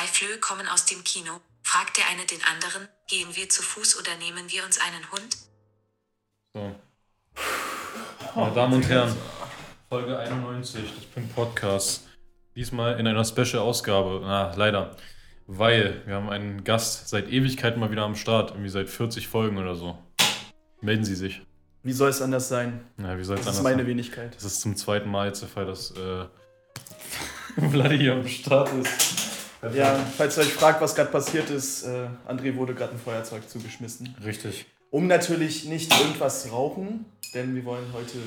Zwei Flöhe kommen aus dem Kino. Fragt der eine den anderen, gehen wir zu Fuß oder nehmen wir uns einen Hund? So. Meine Damen und Herren, Folge 91 des Pink Podcasts. Diesmal in einer Special-Ausgabe. Na, leider. Weil wir haben einen Gast seit Ewigkeiten mal wieder am Start. Irgendwie seit 40 Folgen oder so. Melden Sie sich. Wie soll es anders sein? Ja, wie soll es Das anders ist meine sein? Wenigkeit. Das ist zum zweiten Mal jetzt der Fall, dass äh, Vladi hier am Start ist. Ja, falls ihr euch fragt, was gerade passiert ist, äh, André wurde gerade ein Feuerzeug zugeschmissen. Richtig. Um natürlich nicht irgendwas zu rauchen, denn wir wollen heute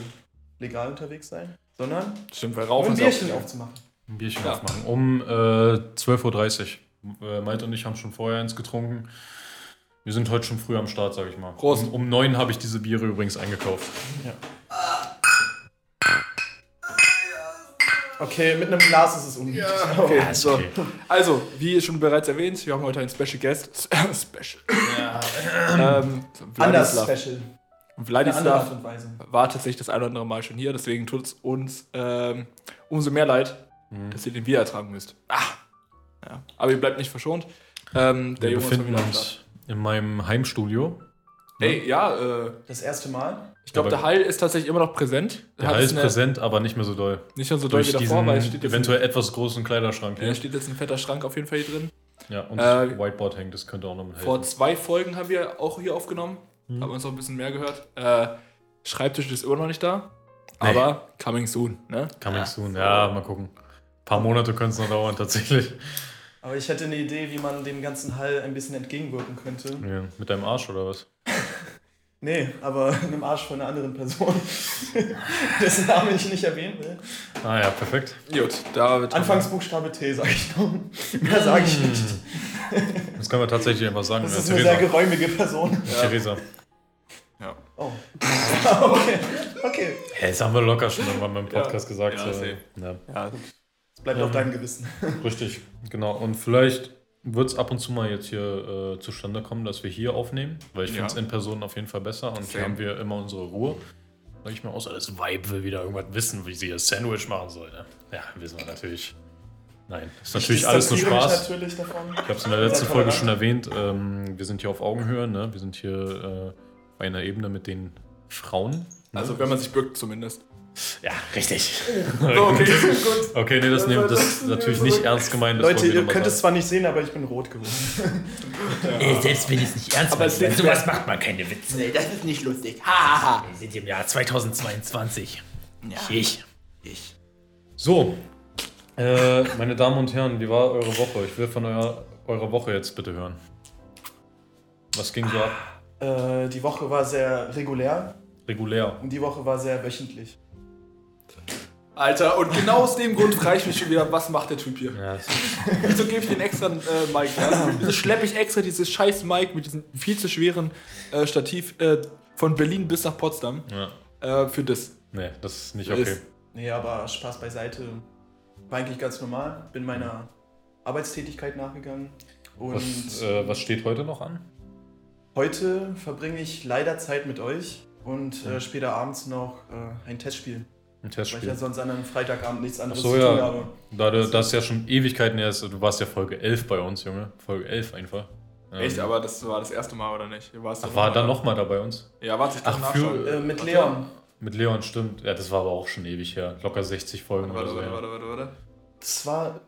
legal unterwegs sein, sondern Stimmt, weil um Rauchen ein Bierchen auch- aufzumachen. Ein Bierchen Ja. aufmachen. Um äh, 12.30 Uhr. Äh, Malte und ich haben schon vorher eins getrunken. Wir sind heute schon früh am Start, sag ich mal. Prost. Um, um 9 habe ich diese Biere übrigens eingekauft. Okay, mit einem Glas ist es unmöglich. Okay, so. okay. Also, wie schon bereits erwähnt, wir haben heute einen Special Guest. Special. ähm, Anders Vladislav. special. Vladislav und Weise. war tatsächlich das ein oder andere Mal schon hier, deswegen tut es uns ähm, umso mehr leid, Mhm. dass ihr den Bier ertragen müsst. Ah! Ja. Aber ihr bleibt nicht verschont. Ähm, der Wir Junge ist befinden wieder uns in meinem Heimstudio. Ey, ja, äh, Das erste Mal. ich glaube, der Hall ist tatsächlich immer noch präsent. Der Hall ist präsent, aber nicht mehr so doll. Nicht schon so doll Durch wie davor, weil es steht jetzt, eventuell etwas großen Kleiderschrank ein, hier. ja, steht jetzt ein fetter Schrank auf jeden Fall hier drin. Ja, und Äh, das Whiteboard hängt, das könnte auch noch mal helfen. Vor zwei Folgen haben wir auch hier aufgenommen. Mhm. Haben uns auch ein bisschen mehr gehört. Äh, Schreibtisch ist immer noch nicht da. Nee. Aber coming soon, ne? Coming soon. Ja, mal gucken. Ein paar Monate können es noch dauern, tatsächlich. Aber ich hätte eine Idee, wie man dem ganzen Hall ein bisschen entgegenwirken könnte. Ja, mit deinem Arsch oder was? Nee, aber einem Arsch von einer anderen Person. Dessen Namen ich nicht erwähnen will. Ah ja, perfekt. Gut, da wird Anfangsbuchstabe T, sag ich nur. Mehr sage ich nicht. Das können wir tatsächlich einfach sagen. Das Ja, ist eine sehr Theresa. geräumige Person. Theresa. Ja. Oh. okay. Okay. Hä, das haben wir locker schon irgendwann beim Podcast gesagt. Ja, so. ja, Ja, Bleibt auf deinem Gewissen. richtig, genau. Und vielleicht wird es ab und zu mal jetzt hier äh, zustande kommen, dass wir hier aufnehmen, weil ich Ja. finde es in Person auf jeden Fall besser und hier Same. haben wir immer unsere Ruhe. Sag ich mal, außer das Vibe will wieder irgendwas wissen, wie sie das Sandwich machen soll. Ne? Ja, wissen wir natürlich. Nein, ist natürlich Ich alles nur Spaß. natürlich davon. Ich habe es in der letzten Folge schon erwähnt. Ähm, wir sind hier auf Augenhöhe. Ne? Wir sind hier äh, auf einer Ebene mit den Frauen. Ne? also wenn man sich bückt zumindest. Ja, richtig. okay, gut. Okay, nee, das, nehmen, das ist natürlich nicht ernst gemeint. das Leute, ihr könnt es zwar nicht sehen, aber ich bin rot geworden. Äh, selbst wenn ich es nicht ernst Aber meine, sowas macht man keine Witze. Nee, das ist nicht lustig. Hahaha. Wir sind im Jahr 2022. Ja. Ich. Ich. So, äh, meine Damen und Herren, wie war eure Woche? Ich will von eurer, eurer Woche jetzt bitte hören. Was ging so ab? Äh, die Woche war sehr regulär Regulär. und die Woche war sehr wöchentlich. Alter, und genau aus dem Grund frage ich mich schon wieder, was macht der Typ hier? Ja, Wieso gebe ich den extra äh, Mic? Ja? Wieso schleppe ich extra dieses scheiß Mic mit diesem viel zu schweren äh, Stativ äh, von Berlin bis nach Potsdam ja. äh, für das? Nee, das ist nicht okay. Ist- Nee, aber Spaß beiseite. War eigentlich ganz normal. Bin meiner Arbeitstätigkeit nachgegangen. Und Was, äh, was steht heute noch an? heute verbringe ich leider Zeit mit euch und äh, später abends noch äh, ein Testspiel. Ein Weil ich Testspiel. ja sonst an einem Freitagabend nichts Ach anderes so, zu tun ja. habe. Da du das ja schon Ewigkeiten her ist, du warst ja Folge 11 bei uns, Junge. Folge 11 einfach. Ähm, Echt, aber das war das erste Mal, oder nicht? Warst du Ach, war er dann nochmal da bei uns? Ja, warte, ich Ach, kann nachschauen. Äh, mit Ach, Leon. Mit Leon, stimmt. Ja, das war aber auch schon ewig her. Locker 60 Folgen Warte, oder warte, so. warte, ja. warte, warte, warte. Das war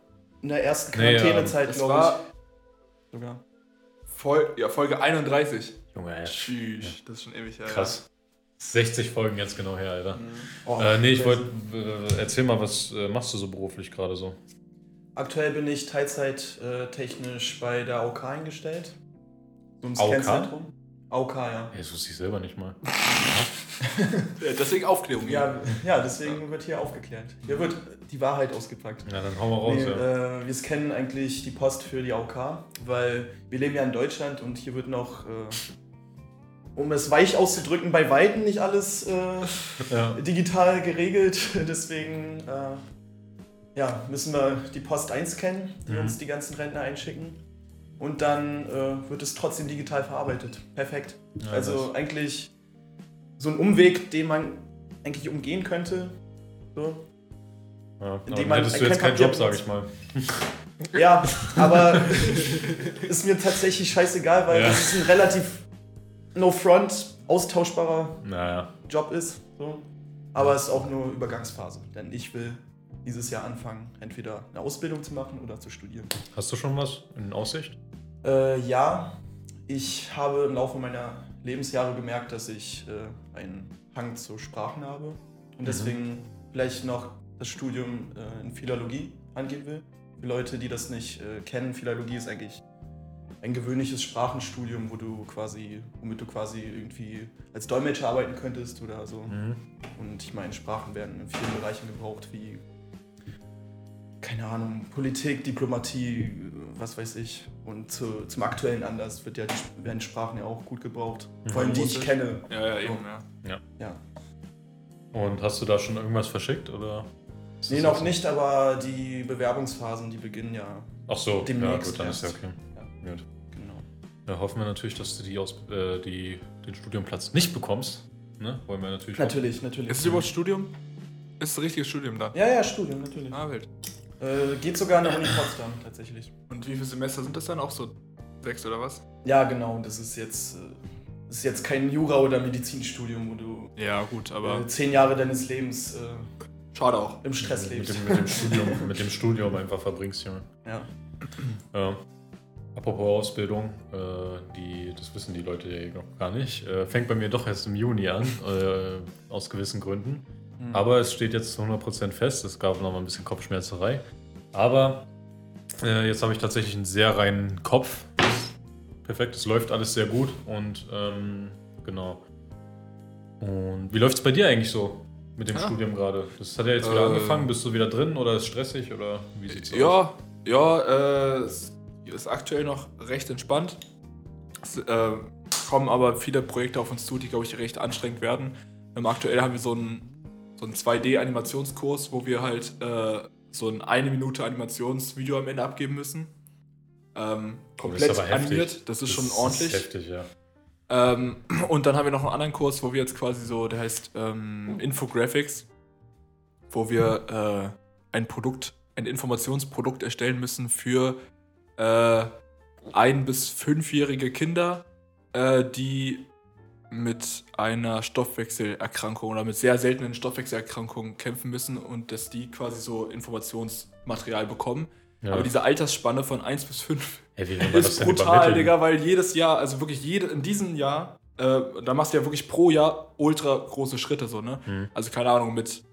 in der ersten Nee, Quarantänezeit, Das glaube war ich. Sogar. Fol ja, Folge 31. Junge, ey. Tschüss, das ist schon ewig her. Krass. 60 Folgen jetzt genau her, Alter. Oh, Äh, nee, ich wollte, äh, erzähl mal, was äh, machst du so beruflich gerade so? Aktuell bin ich Teilzeit äh, technisch bei der AOK eingestellt. So ein? Scan-Zentrum. AOK, ja. Das wusste ich selber nicht mal. Deswegen Aufklärung. Ja, ja, deswegen wird hier aufgeklärt. Hier wird die Wahrheit ausgepackt. Ja, dann hauen wir raus, Nee, ja. äh, wir scannen eigentlich die Post für die AOK, weil wir leben ja in Deutschland und hier wird noch, äh, um es weich auszudrücken, bei Weitem nicht alles äh, ja. digital geregelt. Deswegen äh, ja, müssen wir die Post einscannen, die Mhm. uns die ganzen Rentner einschicken. Und dann äh, wird es trotzdem digital verarbeitet. Perfekt. Ja, also eigentlich so ein Umweg, den man eigentlich umgehen könnte. So. Ja. indem Dann man hättest du jetzt keinen Job, sag ich mal. Ja, aber ist mir tatsächlich scheißegal, weil Ja. es ist ein relativ no front austauschbarer Naja. Job ist. So. Aber es ist auch nur Übergangsphase. Denn ich will dieses Jahr anfangen, entweder eine Ausbildung zu machen oder zu studieren. Hast du schon was in Aussicht? Äh, ja, ich habe im Laufe meiner Lebensjahre gemerkt, dass ich äh, einen Hang zu Sprachen habe und deswegen vielleicht noch das Studium äh, in Philologie angehen will. Für Leute, die das nicht äh, kennen, Philologie ist eigentlich ein gewöhnliches Sprachenstudium, wo du quasi, womit du quasi irgendwie als Dolmetscher arbeiten könntest oder so. Mhm. Und ich meine, Sprachen werden in vielen Bereichen gebraucht, wie, keine Ahnung, Politik, Diplomatie, was weiß ich. Und zu, zum aktuellen Anlass wird ja die, werden Sprachen ja auch gut gebraucht. Vor allem die ich kenne. Ja, ja, eben, ja. Ja. Und hast du da schon irgendwas verschickt oder? Nee, noch jetzt- nicht, aber die Bewerbungsphasen, die beginnen ja. Ach so, ja demnächst gut, dann ist ja erst. okay. Ja. Gut. Da hoffen wir natürlich, dass du die aus, äh, die, den Studienplatz nicht bekommst. Ne? Wollen wir natürlich. Natürlich, natürlich. Ist es überhaupt Studium? Ist es ein richtiges Studium dann? ja, ja, Studium, natürlich. Ah, wild. Äh, geht sogar an der Uni Potsdam, tatsächlich. Und wie viele Semester sind das dann? Auch so sechs oder was? Ja, genau. Das ist jetzt, äh, das ist jetzt kein Jura- oder Medizinstudium, wo du Ja, gut, aber äh, zehn Jahre deines Lebens äh, schade auch. im Stress Mit lebst. dem, mit, dem Studium, mit dem Studium einfach verbringst, Junge. Ja. Ja. Apropos Ausbildung, äh, die, das wissen die Leute ja noch gar nicht, äh, fängt bei mir doch erst im Juni an, äh, aus gewissen Gründen. Aber es steht jetzt zu 100% fest, es gab noch mal ein bisschen Kopfschmerzerei. Aber äh, jetzt habe ich tatsächlich einen sehr reinen Kopf. Perfekt, es läuft alles sehr gut und ähm, genau. Und wie läuft es bei dir eigentlich so mit dem Ja. Studium gerade? Das hat ja jetzt wieder Äh, angefangen, bist du wieder drin oder ist es stressig oder wie sieht's aus? Ja, ja, äh, es ist aktuell noch recht entspannt. Es äh, kommen aber viele Projekte auf uns zu, die, glaube ich, recht anstrengend werden. Ähm, aktuell haben wir so einen, so einen 2D-Animationskurs, wo wir halt äh, so ein eine Minute Animationsvideo am Ende abgeben müssen. Ähm, komplett aber heftig. animiert, das ist schon ordentlich. heftig, ja. Ähm, und dann haben wir noch einen anderen Kurs, wo wir jetzt quasi so, der heißt ähm, Infographics, wo wir äh, ein Produkt, ein Informationsprodukt erstellen müssen für äh, ein- bis fünfjährige Kinder, äh, die mit einer Stoffwechselerkrankung oder mit sehr seltenen Stoffwechselerkrankungen kämpfen müssen und dass die quasi so Informationsmaterial bekommen. ja. Aber diese Altersspanne von 1 bis 5 Ey, ist brutal? Digga, weil jedes Jahr, also wirklich jede, in diesem Jahr, äh, da machst du ja wirklich pro Jahr ultra große Schritte, so, ne? Mhm. Also, keine Ahnung, mit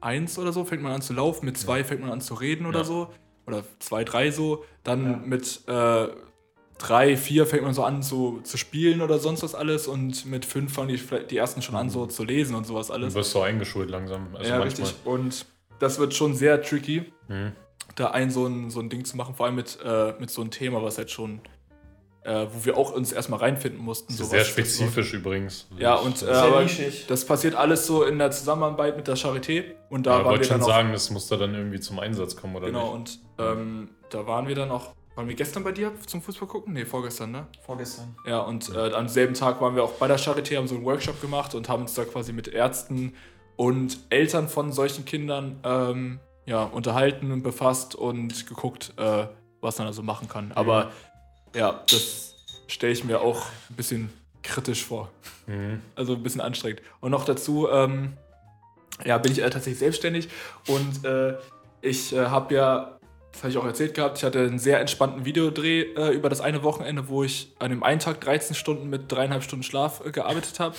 eins oder so fängt man an zu laufen, mit zwei fängt man an zu reden oder Ja. so. Oder zwei, drei so. Dann mit äh, drei, vier fängt man so an so, zu spielen oder sonst was alles. Und mit fünf fangen die, vielleicht die ersten schon an so zu lesen und sowas Du alles. wirst so eingeschult langsam. Also ja, manchmal. richtig. Und das wird schon sehr tricky Mhm. da ein so ein, so ein Ding zu machen, vor allem mit, äh, mit so einem Thema, was halt schon, äh, wo wir auch uns erstmal reinfinden mussten. Das ist so sehr spezifisch übrigens. Ja, und äh, das passiert alles so in der Zusammenarbeit mit der Charité. Und da Da waren wollte wir schon dann auch, sagen, das muss da dann irgendwie zum Einsatz kommen, oder genau, nicht? und ähm, da waren wir dann auch, waren wir gestern bei dir zum Fußball gucken? Nee, vorgestern, ne? Vorgestern. Ja, und äh, am selben Tag waren wir auch bei der Charité, haben so einen Workshop gemacht und haben uns da quasi mit Ärzten und Eltern von solchen Kindern ähm, ja, unterhalten und befasst und geguckt, äh, was man also machen kann. Aber ja, das stelle ich mir auch ein bisschen kritisch vor. Mhm. Also ein bisschen anstrengend. Und noch dazu, ähm, ja, bin ich äh, tatsächlich selbstständig und äh, ich äh, habe ja, das habe ich auch erzählt gehabt, ich hatte einen sehr entspannten Videodreh äh, über das eine Wochenende, wo ich an dem einen Tag 13 Stunden mit dreieinhalb Stunden Schlaf äh, gearbeitet habe.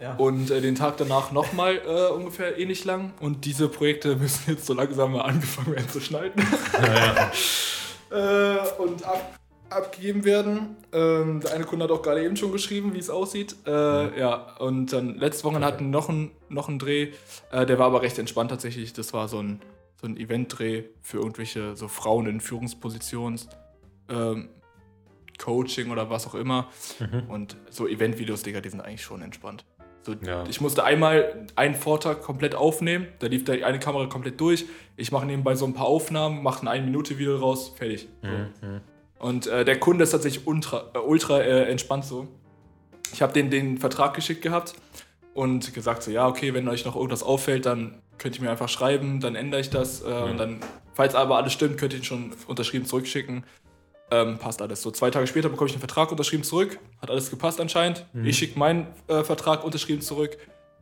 Ja. Und äh, den Tag danach nochmal äh, ungefähr ähnlich lang. Und diese Projekte müssen jetzt so langsam mal angefangen werden zu schneiden. äh, und ab, abgegeben werden. Ähm, der eine Kunde hat auch gerade eben schon geschrieben, wie es aussieht. Äh, Ja, und dann letzte Woche hatten noch einen noch einen Dreh. Äh, der war aber recht entspannt tatsächlich. Das war so ein, so ein Event-Dreh für irgendwelche so Frauen in Führungspositionen. Ähm, Coaching oder was auch immer. Und so Event-Videos, Digga, die sind eigentlich schon entspannt. So, Ja. Ich musste einmal einen Vortrag komplett aufnehmen. Da lief da eine Kamera komplett durch. Ich mache nebenbei so ein paar Aufnahmen, mache ein 1-Minute-Video raus, fertig. So. Mhm. Und äh, der Kunde ist tatsächlich ultra, äh, ultra äh, entspannt so. Ich habe den den Vertrag geschickt gehabt und gesagt so, ja, okay, wenn euch noch irgendwas auffällt, dann könnt ihr mir einfach schreiben, dann ändere ich das. Äh, Und dann, falls aber alles stimmt, könnt ihr ihn schon unterschrieben zurückschicken. Ähm, passt alles. So zwei Tage später bekomme ich einen Vertrag unterschrieben zurück. Hat alles gepasst anscheinend. Ich schicke meinen äh, Vertrag unterschrieben zurück.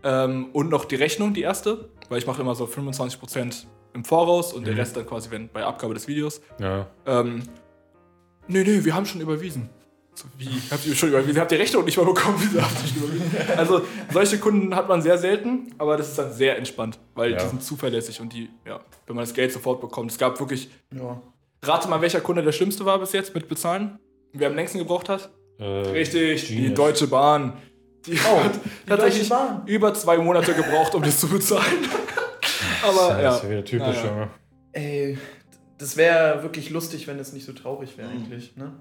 Ähm, und noch die Rechnung, die erste, weil ich mache immer so 25% im Voraus und der Rest dann quasi wenn, bei Abgabe des Videos. Ja. Ähm, nee, nee, wir haben schon überwiesen. So, wie? Habt ihr überwiesen? Habt ihr Rechnung nicht mal bekommen? Also, solche Kunden hat man sehr selten, aber das ist dann sehr entspannt, weil Ja. die sind zuverlässig und die, ja, wenn man das Geld sofort bekommt. Es gab wirklich, Ja. rate mal, welcher Kunde der schlimmste war bis jetzt mit Bezahlen? Wer am längsten gebraucht hat? Äh, Richtig, die Genius. Deutsche Bahn. Die hat tatsächlich Deutsche Bahn. über zwei Monate gebraucht, um das zu bezahlen. aber Das ja. ist ja wieder typisch, Ja, ja. Junge. Ey, das wäre wirklich lustig, wenn es nicht so traurig wäre eigentlich, ne?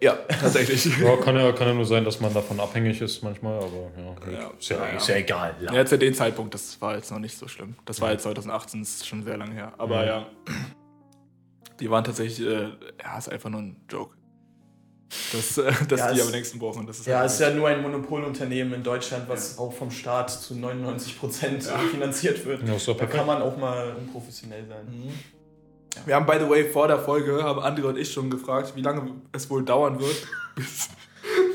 Ja, tatsächlich. Ja, kann ja, kann ja nur sein, dass man davon abhängig ist manchmal, aber ja. Ja. Ist, ja, Ja, ja. ist ja egal. Ja, zu dem Zeitpunkt, das war jetzt noch nicht so schlimm. Das war jetzt 2018, das ist schon sehr lange her. Aber Mhm. ja, die waren tatsächlich, äh, ja, ist einfach nur ein Joke. Das, äh, dass Ja, die es- am längsten brauchen. Das ist Ja, halt ist ja nur ein Monopolunternehmen in Deutschland, was auch vom Staat zu 99% finanziert wird. Da perfekt. kann man auch mal unprofessionell sein. Wir haben, by the way, vor der Folge, haben André und ich schon gefragt, wie lange es wohl dauern wird, bis,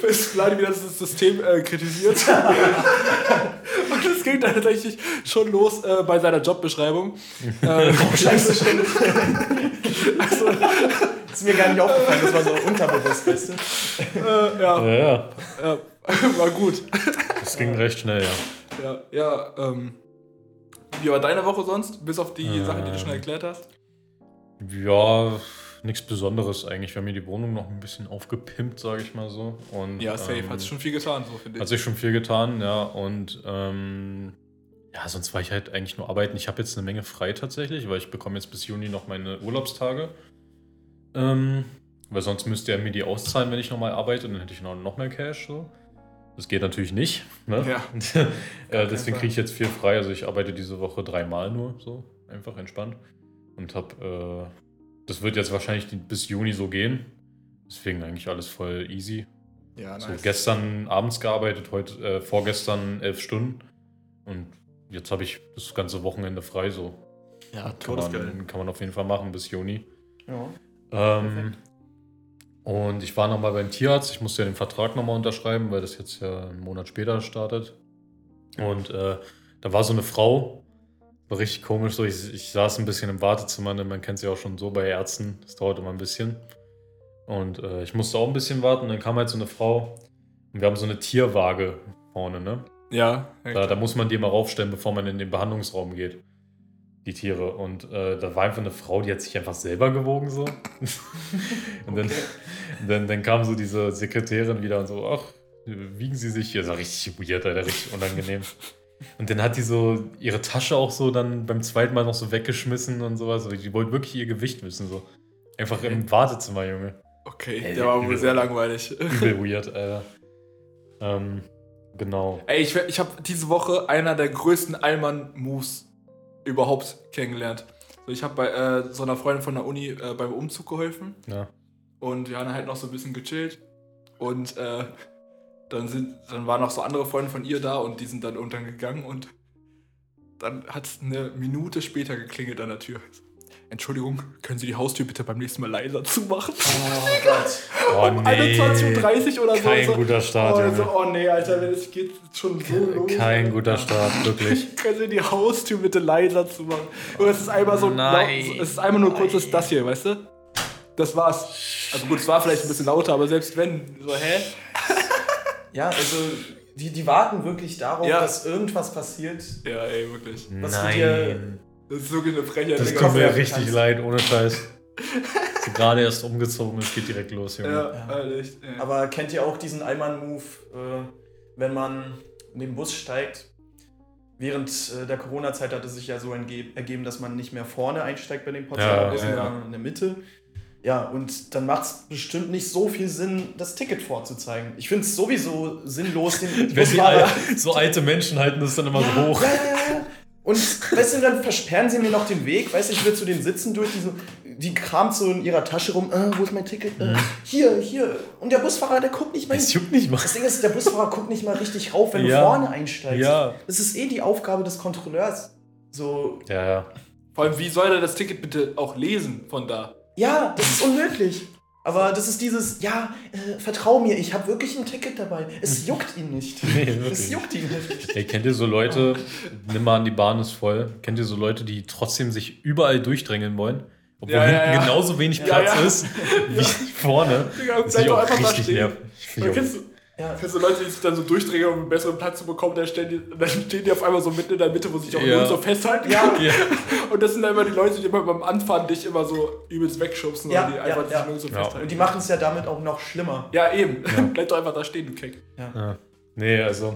bis Vladi wieder das System äh, kritisiert. und es ging dann tatsächlich schon los äh, bei seiner Jobbeschreibung. äh, Scheiße, stimmt. also, ist mir gar nicht aufgefallen, das war so unterbewusst, weißt du? äh, ja, Ja, ja. ja, war gut. Das ging recht schnell, ja. Ja, ja, ähm. Wie war deine Woche sonst? Bis auf die Ähm. Sache, die du schon erklärt hast? Ja, nichts Besonderes eigentlich. Wir haben hier die Wohnung noch ein bisschen aufgepimpt, sage ich mal so. Und, Ja, safe. ähm, Hat schon viel getan, so finde Hat ich. sich schon viel getan, ja. Und ähm, ja, sonst war ich halt eigentlich nur arbeiten. Ich habe jetzt eine Menge frei tatsächlich, weil ich bekomme jetzt bis Juni noch meine Urlaubstage. Ähm, weil sonst müsste er mir die auszahlen, wenn ich nochmal arbeite. Und dann hätte ich noch, noch mehr Cash. So. Das geht natürlich nicht. Ne? Ja. äh, deswegen kriege ich jetzt viel frei. Also ich arbeite diese Woche dreimal nur, so einfach entspannt. Und habe, äh, das wird jetzt wahrscheinlich bis Juni so gehen. Deswegen eigentlich alles voll easy. Ja, So, gestern abends gearbeitet, heute, äh, vorgestern elf Stunden. Und jetzt habe ich das ganze Wochenende frei. So Ja, kann todesgeil. man, kann man auf jeden Fall machen bis Juni. Ja. Ähm, und ich war nochmal beim Tierarzt. Ich musste ja den Vertrag nochmal unterschreiben, weil das jetzt ja einen Monat später startet. Und äh, da war so eine Frau, war richtig komisch. So, ich, ich saß ein bisschen im Wartezimmer. Ne? Man kennt sie auch schon so bei Ärzten. Das dauert immer ein bisschen. Und äh, ich musste auch ein bisschen warten. Dann kam halt so eine Frau. Und wir haben so eine Tierwaage vorne, ne? Ja, Da, da muss man die mal raufstellen, bevor man in den Behandlungsraum geht. Die Tiere. Und äh, da war einfach eine Frau, die hat sich einfach selber gewogen so. und dann, dann, dann kam so diese Sekretärin wieder und so, ach, wiegen Sie sich hier. Das war richtig weird, Alter, richtig unangenehm. Und dann hat die so ihre Tasche auch so dann beim zweiten Mal noch so weggeschmissen und sowas. Also Die wollte wirklich ihr Gewicht wissen, so. Einfach im Wartezimmer, Junge. okay. Ey, Der war wohl sehr langweilig. Übel weird, Alter. Ähm, genau. Ey, ich, ich habe diese Woche einer der größten Allmann-Moves überhaupt kennengelernt. So, ich habe bei äh, so einer Freundin von der Uni äh, beim Umzug geholfen Ja. und wir haben halt noch so ein bisschen gechillt. Und äh, dann, sind, dann waren noch so andere Freunde von ihr da und die sind dann irgendwann gegangen und dann hat es eine Minute später geklingelt an der Tür. Entschuldigung, können Sie die Haustür bitte beim nächsten Mal leiser zumachen? Oh Gott. Oh, um 21.30 Uhr oder so. Kein so. guter Start, oh, Junge. so, oh nee, Alter, wenn es geht schon so los. Kein guter Start, wirklich. Können Sie die Haustür bitte leiser zu machen? Und es ist einmal so Nein. laut, es ist einmal nur kurz das, das hier, weißt du? Das war's. Also gut, es war vielleicht ein bisschen lauter, aber selbst wenn, so, hä? Ja, also die, die warten wirklich darauf, Ja. dass irgendwas passiert. Ja, ey, wirklich. Was du dir- Nein. Das ist wirklich eine Frechheit. Das tut mir richtig kannst. leid, ohne Scheiß. Sie gerade erst umgezogen, es geht direkt los, Junge. Ja, Alter, echt. ey. Aber kennt ihr auch diesen Allmann-Move, äh, wenn man in den Bus steigt? Während äh, der Corona-Zeit hat es sich ja so ergeben, dass man nicht mehr vorne einsteigt bei den Portionen, Ja, sondern ja. in der Mitte. Ja, und dann macht es bestimmt nicht so viel Sinn, das Ticket vorzuzeigen. Ich finde es sowieso sinnlos, den Wenn die al so alte Menschen halten das dann immer so hoch. Ja, ja, ja. Und weißt du, dann versperren sie mir noch den Weg, weißt du, ich will zu den Sitzen durch, die so, die kramt so in ihrer Tasche rum, äh, wo ist mein Ticket? Äh, hier, hier. Und der Busfahrer, der guckt nicht mal hin. juckt nicht mal. Das Ding ist, der Busfahrer guckt nicht mal richtig rauf, wenn Ja. du vorne einsteigst. Ja. Das ist eh die Aufgabe des Kontrolleurs. So, Ja, ja. Vor allem, wie soll er das Ticket bitte auch lesen von da? Ja, das ist unmöglich. Aber das ist dieses, ja, äh, vertrau mir, ich habe wirklich ein Ticket dabei. Es juckt ihn nicht. Nee, es wirklich. juckt ihn nicht. Ey, kennt ihr so Leute, nimm mal an, die Bahn ist voll, kennt ihr so Leute, die trotzdem sich überall durchdrängeln wollen? Obwohl Ja, ja, hinten ja. genauso wenig Ja, Platz ja. ist wie vorne. Digga, bleib ist doch auch einfach da richtig stehen. nervig. Kennst Ja. kennst du Leute, die sich dann so durchdrängen, um einen besseren Platz zu bekommen, dann, stellen die, dann stehen die auf einmal so mitten in der Mitte, wo sich auch Ja. nur so festhalten Ja. können. Und das sind dann immer die Leute, die immer beim Anfahren dich immer so übelst wegschubsen, Ja, weil die ja, einfach ja. sich nur so Ja. festhalten. Und die machen es ja damit auch noch schlimmer. Ja, eben. Bleib doch einfach da stehen, du Keck. Ja. Nee, also,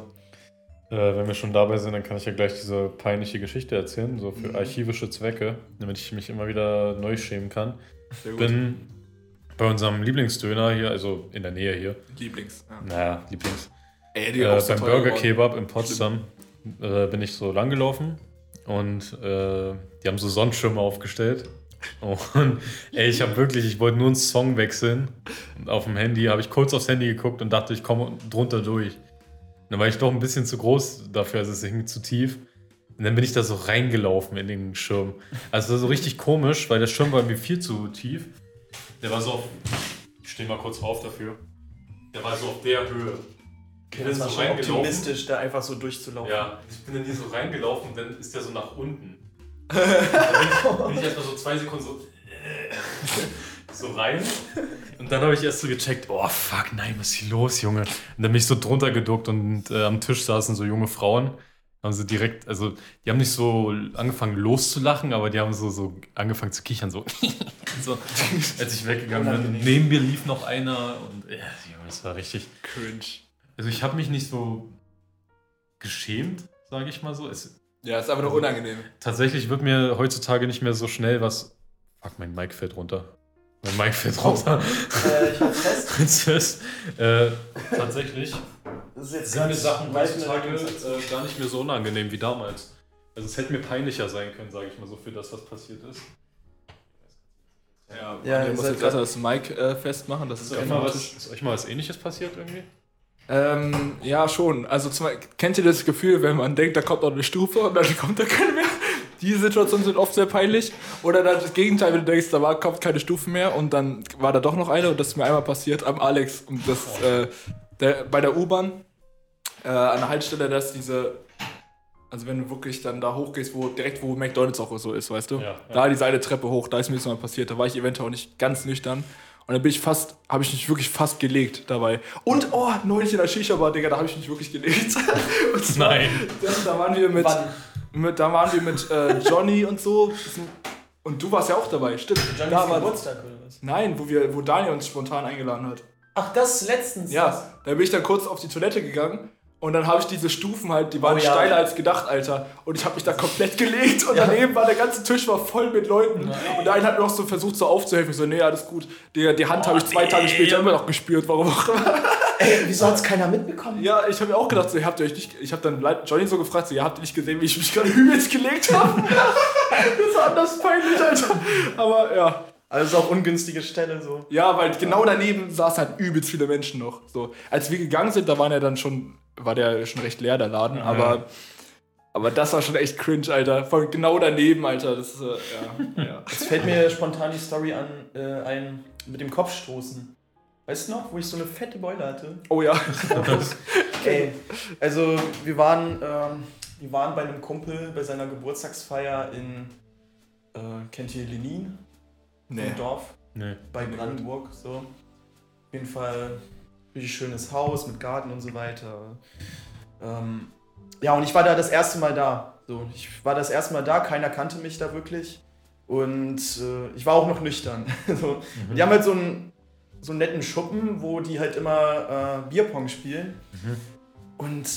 äh, wenn wir schon dabei sind, dann kann ich ja gleich diese peinliche Geschichte erzählen, so für archivische Zwecke, damit ich mich immer wieder neu schämen kann. Sehr Ich bin bei unserem Lieblingsdöner hier, also in der Nähe hier, Lieblings. Ja. naja, Lieblings, Ey, die äh, beim Burger geworden. Kebab in Potsdam äh, bin ich so langgelaufen und äh, die haben so Sonnenschirme aufgestellt. Und ey, ich habe wirklich, ich wollte nur einen Song wechseln. Und auf dem Handy habe ich kurz aufs Handy geguckt und dachte, ich komme drunter durch. Und dann war ich doch ein bisschen zu groß dafür, also es hing zu tief. Und dann bin ich da so reingelaufen in den Schirm. Also so richtig komisch, weil der Schirm war mir viel zu tief. Der war so auf. Ich stehe mal kurz auf dafür. Der war so auf der Höhe. Ich bin Das war so schon optimistisch, da einfach so durchzulaufen. Ja, ich bin dann hier so reingelaufen und dann ist der so nach unten. dann bin ich, ich erstmal so zwei Sekunden so, so rein. Und dann habe ich erst so gecheckt, oh fuck, nein, was ist hier los, Junge? Und dann bin ich so drunter geduckt und äh, am Tisch saßen so junge Frauen. Haben sie direkt, also die haben nicht so angefangen loszulachen, aber die haben so, so angefangen zu kichern, so, so als ich weggegangen bin. Neben mir lief noch einer und ja, Junge, das war richtig. Cringe. Also ich habe mich nicht so geschämt, sage ich mal so. Es, Ja, ist aber nur unangenehm. tatsächlich wird mir heutzutage nicht mehr so schnell was. Fuck, mein Mic fällt runter. Mein Mic fällt runter. Äh, ich hab's fest. Prinzess. Äh, tatsächlich Das ist jetzt sind mir Sachen heutzutage äh, gar nicht mehr so unangenehm wie damals. Also es hätte mir peinlicher sein können, sage ich mal so, für das, was passiert ist. Ja, Ja, ihr muss jetzt gerade das Mic äh, festmachen. Das ist, Ist euch, mal was, ist euch mal was ähnliches passiert irgendwie? Ähm, ja, schon. Also zum, kennt ihr das Gefühl, wenn man denkt, da kommt noch eine Stufe und dann kommt da keine mehr? Die Situationen sind oft sehr peinlich. Oder dann das Gegenteil, wenn du denkst, da war, kommt keine Stufe mehr und dann war da doch noch eine und das ist mir einmal passiert am Alex. Und das äh, der, bei der U-Bahn äh, an der Haltestelle, dass diese. Also wenn du wirklich dann da hochgehst, wo direkt wo McDonalds auch so ist, weißt du? Ja, ja. Da diese eine Treppe hoch, da ist mir das mal passiert. Da war ich eventuell auch nicht ganz nüchtern. Und dann bin ich fast, habe ich mich wirklich fast gelegt dabei. Und, oh, neulich in der Shisha-Bar, Digga, da habe ich mich wirklich gelegt. Und zwar, Nein. Das, da waren wir mit, mit da waren wir mit äh, Johnny und so. Und du warst ja auch dabei, stimmt. Johnny's da war, Geburtstag oder was? nein, wo, wir, wo Daniel uns spontan eingeladen hat. Ach, das letztens. Ja, da bin ich dann kurz auf die Toilette gegangen und dann habe ich diese Stufen halt, die waren Oh ja. steiler als gedacht, Alter. Und ich habe mich da komplett gelegt und daneben war der ganze Tisch war voll mit Leuten. Und der eine hat mir auch so versucht, so aufzuhelfen. Ich so, nee, alles gut. Die, die Hand habe ich zwei Tage später immer noch gespürt, warum auch immer. Ey, wieso hat's keiner mitbekommen? Ja, ich habe mir auch gedacht, so, habt ihr euch nicht. Ich habe dann Johnny so gefragt, so, ihr habt ihr nicht gesehen, wie ich mich gerade übelst gelegt habe? das war anders peinlich, Alter. Aber ja. Also auch ungünstige Stelle so. Ja, weil genau daneben saßen halt übelst viele Menschen noch. So, als wir gegangen sind, da waren ja dann schon, war der schon recht leer, der Laden, aber, aber das war schon echt cringe, Alter. Von genau daneben, Alter. Das ist, äh, ja, ja. Jetzt fällt mir spontan die Story an, äh, ein mit dem Kopfstoßen. Weißt du noch, wo ich so eine fette Beule hatte? Oh ja. Ey, also wir waren, ähm, wir waren bei einem Kumpel bei seiner Geburtstagsfeier in, äh, kennt ihr Lenin? Nee. Im Dorf? Nee. bei Brandenburg. So. Auf jeden Fall richtig schönes Haus mit Garten und so weiter. Ähm, ja, und ich war da das erste Mal da. So, ich war das erste Mal da, keiner kannte mich da wirklich. Und äh, ich war auch noch nüchtern. so. Die haben halt so einen, so einen netten Schuppen, wo die halt immer äh, Bierpong spielen. Und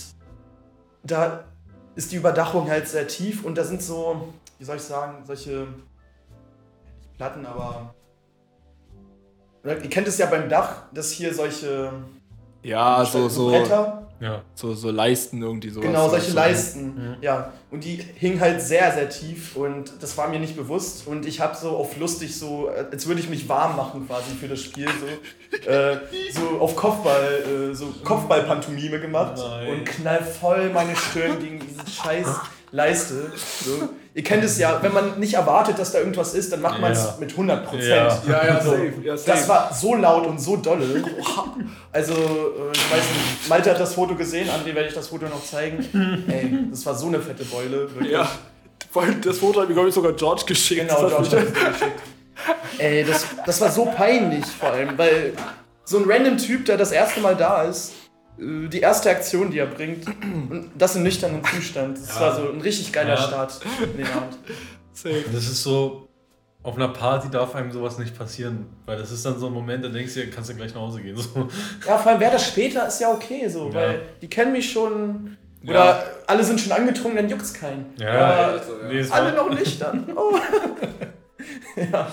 da ist die Überdachung halt sehr tief und da sind so, wie soll ich sagen, solche Platten, aber ihr kennt es ja beim Dach, dass hier solche Ja, so, so. Bretter Ja. So, so Leisten irgendwie sowas. Genau, solche so, Leisten. Ja. Und die hingen halt sehr, sehr tief und das war mir nicht bewusst. Und ich habe so auf lustig so, als würde ich mich warm machen quasi für das Spiel, so, äh, so auf Kopfball, äh, so Kopfball-Pantomime gemacht Nein. und knall voll meine Stirn gegen diese scheiß Leiste. So. Ihr kennt es ja, wenn man nicht erwartet, dass da irgendwas ist, dann macht man es Ja. mit 100 Prozent. Ja. Ja, ja, So. safe. Ja, safe. Das war so laut und so dolle. Also, äh, ich weiß nicht, Malte hat das Foto gesehen, André werde ich das Foto noch zeigen. Ey, das war so eine fette Beule. Wirklich. Ja. Vor allem das Foto hat mir, glaube ich, sogar George geschickt. Genau, George hat es geschickt. Ey, das, das war so peinlich vor allem, weil so ein random Typ, der das erste Mal da ist, die erste Aktion, die er bringt, und das im nüchternen Zustand, das Ja. war so ein richtig geiler Ja. Start in den Abend. Safe. Das ist so, auf einer Party darf einem sowas nicht passieren. Weil das ist dann so ein Moment, da denkst du, dir, kannst du gleich nach Hause gehen. So. Ja, vor allem wäre das später, ist ja okay so, Ja. weil die kennen mich schon. Oder Ja. alle sind schon angetrunken, dann juckt's keinen. Ja, Aber also, ja. nee, es alle noch nüchtern. Oh. ja.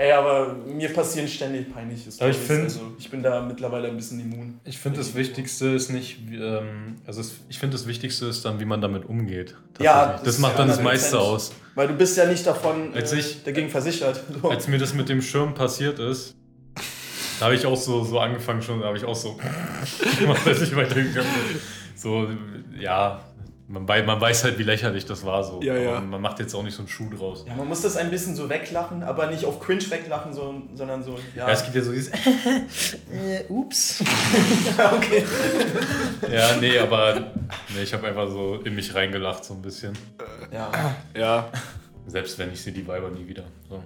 Ey, aber mir passieren ständig peinliche Aber ich find- also ich bin da mittlerweile ein bisschen immun. ich finde, das Wichtigste ist nicht, ähm, also ich finde, das Wichtigste ist dann, wie man damit umgeht. Ja, das das, macht dann das 100%. meiste aus. Weil du bist ja nicht davon Als äh, ich- dagegen versichert. So. Als mir das mit dem Schirm passiert ist, da habe ich auch so, so angefangen schon, da habe ich auch so gemacht, dass ich weitergegangen bin. So, ja, man, man weiß halt, wie lächerlich das war so. Ja, ja. Man macht jetzt auch nicht so einen Schuh draus. Ja, man muss das ein bisschen so weglachen, aber nicht auf cringe weglachen, so, sondern so, ja. Ja, es gibt ja so dieses, äh, ups. okay. ja, nee, aber nee, ich habe einfach so in mich reingelacht so ein bisschen. Ja. Ja. Selbst wenn ich sehe die Weiber nie wieder. So.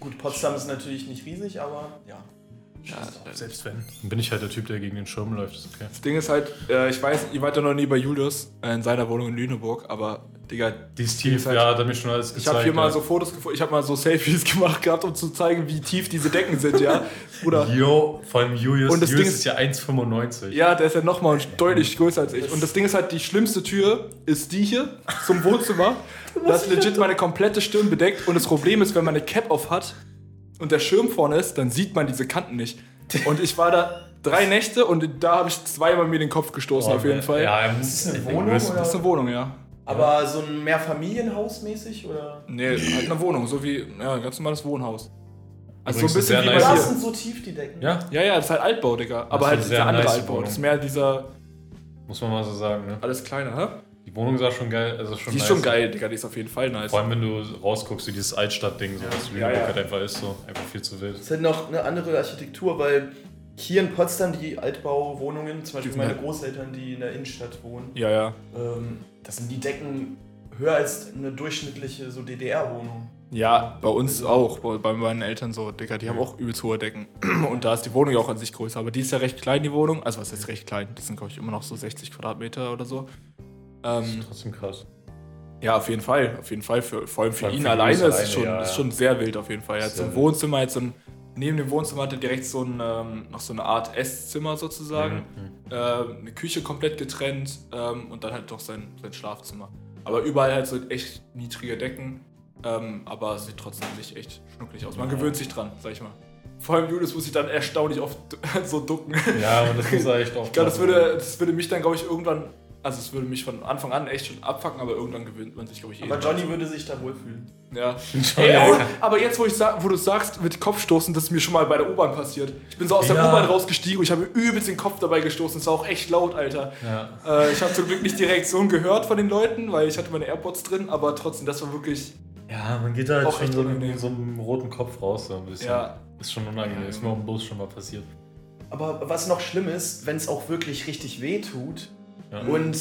Gut, Potsdam ist natürlich nicht riesig, aber ja. Selbst wenn. Dann bin ich halt der Typ, der gegen den Schirm läuft. Ist okay. Das Ding ist halt, äh, ich weiß, ihr wart ja noch nie bei Julius äh, in seiner Wohnung in Lüneburg, aber Digga, Die ist tief, ist halt- ja, hat er mir schon alles gezeigt. ich habe hier mal ja. so Fotos gefunden, ich habe mal so Selfies gemacht gehabt, um zu zeigen, wie tief diese Decken sind, ja. Bruder. Jo, vor allem Julius. Und das Julius Ding ist ja 1,95. Ja, der ist ja nochmal deutlich größer als ich. Und das Ding ist halt, die schlimmste Tür ist die hier zum Wohnzimmer. Das ist legit meine komplette Stirn bedeckt. Und das Problem ist, wenn man eine Cap auf hat und der Schirm vorne ist, dann sieht man diese Kanten nicht. Und ich war da drei Nächte und da habe ich zweimal mir den Kopf gestoßen, auf jeden Fall. Oh, Ja, Ist das eine Wohnung, oder? Das ist eine Wohnung, ja. Aber so ein Mehrfamilienhaus mäßig oder? Nee, halt eine Wohnung, so wie ja, ein ganz normales Wohnhaus. Also Übrigens so ein bisschen wie nice bei sind so tief die Decken? Ja, Ja, ja, das ist halt Altbau, Digga. Aber ist halt dieser andere nice Altbau. Wohnung. Das ist mehr dieser muss man mal so sagen. Ne? alles kleine, hä? Die Wohnung sah schon geil. Also schon Die ist nice. schon geil, Digga, die ist auf jeden Fall nice. Vor allem, wenn du rausguckst, wie dieses Altstadtding, so was Lüneburg ja. halt einfach ist, so einfach viel zu wild. Es ist halt noch eine andere Architektur, weil hier in Potsdam die Altbauwohnungen, zum Beispiel meine Großeltern, die in der Innenstadt wohnen, Ja, ja. ähm, das sind die Decken höher als eine durchschnittliche so DDR-Wohnung. Ja, bei uns auch, bei, bei meinen Eltern so, Digga, die haben auch übelst hohe Decken. Und da ist die Wohnung ja auch an sich größer, aber die ist ja recht klein, die Wohnung. Also was heißt recht klein? Das sind, glaube ich, immer noch so 60 Quadratmeter oder so. Ähm, Trotzdem krass. ja, auf jeden Fall, auf jeden Fall. Für, vor allem für ihn für alleine ist es schon, ja, ist ja. schon sehr wild auf jeden Fall. Er hat so ein. Wohnzimmer, hat so ein, neben dem Wohnzimmer hat er direkt so ein, ähm, noch so eine Art Esszimmer sozusagen. Mhm. Ähm, eine Küche komplett getrennt ähm, und dann halt noch sein, sein Schlafzimmer. Aber überall halt so echt niedrige Decken, ähm, aber es sieht trotzdem nicht echt schnucklig aus. Man gewöhnt sich dran, sag ich mal. Vor allem Julius muss sich dann erstaunlich oft so ducken. Ja, und das muss er echt auch. Ich glaube, das würde, das würde mich dann, glaube ich, irgendwann, also es würde mich von Anfang an echt schon abfacken, aber irgendwann gewöhnt man sich, glaube ich, eh. Aber. Johnny würde sich da wohlfühlen. Ja. Ey, aber, aber jetzt, wo, ich sag, wo du sagst, mit Kopfstoßen, das ist mir schon mal bei der U-Bahn passiert. Ich bin so aus der Ja. U-Bahn rausgestiegen und ich habe mir übelst den Kopf dabei gestoßen. Das war auch echt laut, Alter. Ja. Äh, ich habe zum Glück nicht die Reaktion gehört von den Leuten, weil ich hatte meine AirPods drin, aber trotzdem, das war wirklich. ja, man geht da halt Auch schon so mit so einem roten Kopf raus, so ein bisschen. Ja. Ist schon unangenehm. Ja, Ist mir auf dem Bus schon mal passiert. Aber was noch schlimm ist, wenn es auch wirklich richtig weh tut Ja. und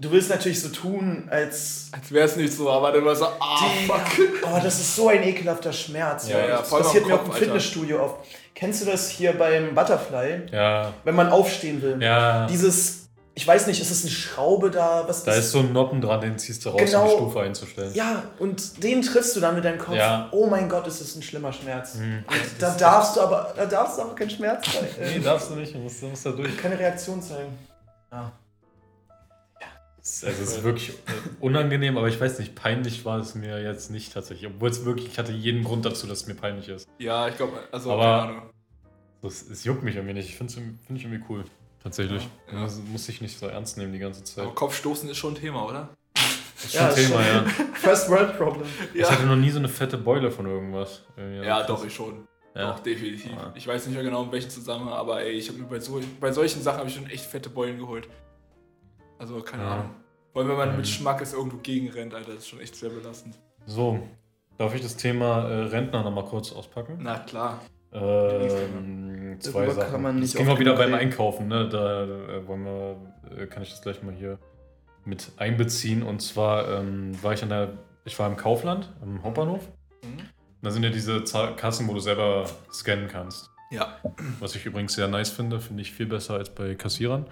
du willst natürlich so tun, als. Als wäre es nicht so, aber dann war so, ah, fuck. Oh, das ist so ein ekelhafter Schmerz. Ja, ja, das passiert mir auch im Alter. Fitnessstudio oft. Kennst du das hier beim Butterfly? Ja. Wenn man aufstehen will. Ja. Dieses, ich weiß nicht, ist es eine Schraube da? Was Da ist so ein Noppen dran, den ziehst du raus, Genau. um die Stufe einzustellen. Ja, und den triffst du dann mit deinem Kopf. Ja. Oh mein Gott, ist das ein schlimmer Schmerz. Mhm. Und da darfst du aber, da darfst du aber keinen Schmerz zeigen. Nee, darfst du nicht. Du musst, du musst da durch. keine Reaktion zeigen. Ja. Es- Also es ist wirklich äh, unangenehm, aber ich weiß nicht, peinlich war es mir jetzt nicht tatsächlich. Obwohl es wirklich, ich hatte jeden Grund dazu, dass es mir peinlich ist. Ja, ich glaube, also, Aber- keine Ahnung. Es, es juckt mich irgendwie nicht. Ich finde es find ich irgendwie cool. Tatsächlich. Ja. Das muss ich nicht so ernst nehmen die ganze Zeit. Aber Kopfstoßen ist schon ein Thema, oder? Das ist Ja, schon ist Thema, ja. First World Problem. Ich hatte noch nie so eine fette Beule von irgendwas. Ja, doch, ich schon. Ja. Doch, definitiv. Ja. Ich weiß nicht mehr genau, in welchem Zusammenhang, aber ey, ich habe mir bei, so, bei solchen Sachen habe ich schon echt fette Beulen geholt. Also, keine Ja. Ahnung. Vor allem, wenn man Mhm. mit Schmackes irgendwo gegenrennt, Alter, das ist schon echt sehr belastend. So, darf ich das Thema äh, Rentner nochmal kurz auspacken? Na klar. Ähm, zwei Darüber Sachen. kann man nicht das ging auch wieder beim. Einkaufen, ne? Da äh, wollen wir, äh, kann ich das gleich mal hier mit einbeziehen. Und zwar ähm, war ich an der, ich war im Kaufland, am Hauptbahnhof. Mhm. Da sind ja diese Kassen, wo du selber scannen kannst. Ja, Was ich übrigens sehr nice finde, finde ich viel besser als bei Kassierern.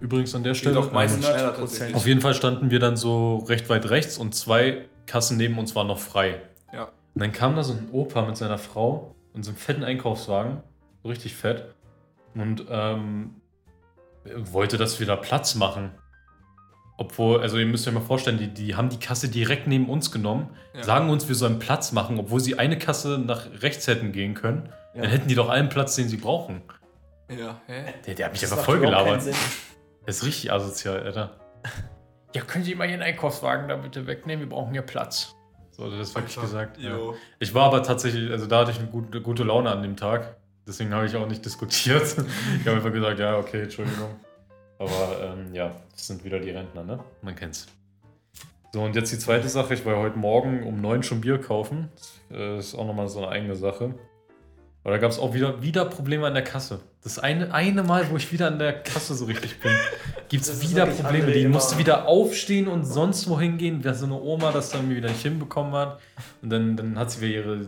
Übrigens an der Stelle. doch meistens ähm, schneller 100%. tatsächlich. auf jeden Fall standen wir dann so recht weit rechts und zwei Kassen neben uns waren noch frei. Ja. Und dann kam da so ein Opa mit seiner Frau und so einem fetten Einkaufswagen, so richtig fett, und ähm, wollte, dass wir da Platz machen. Obwohl, also ihr müsst euch mal vorstellen, die, die haben die Kasse direkt neben uns genommen, Ja. sagen uns, wir sollen Platz machen, obwohl sie eine Kasse nach rechts hätten gehen können. Ja. Dann hätten die doch allen Platz, den sie brauchen. Ja, hä? Der, der hat mich Das einfach voll gelabert. Das ist richtig asozial, Alter. Ja, können Sie mal Ihren Einkaufswagen da bitte wegnehmen? Wir brauchen hier Platz. So hat er das wirklich gesagt. Ja. Ich war aber tatsächlich, also da hatte ich eine gute, gute Laune an dem Tag. Deswegen habe ich auch nicht diskutiert. Ich habe einfach gesagt, ja, okay, Entschuldigung. Aber ähm, ja, das sind wieder die Rentner, ne? Man kennt's. So, und jetzt die zweite Sache. Ich war heute Morgen um neun schon Bier kaufen. Das äh, ist auch nochmal so eine eigene Sache. Aber da gab es auch wieder, wieder Probleme an der Kasse. Das eine, eine Mal, wo ich wieder an der Kasse so richtig bin, gibt es wieder Probleme. Die musste wieder aufstehen und sonst wohin gehen, weil so eine Oma das dann wieder nicht hinbekommen hat. Und dann, dann hat sie wieder ihre,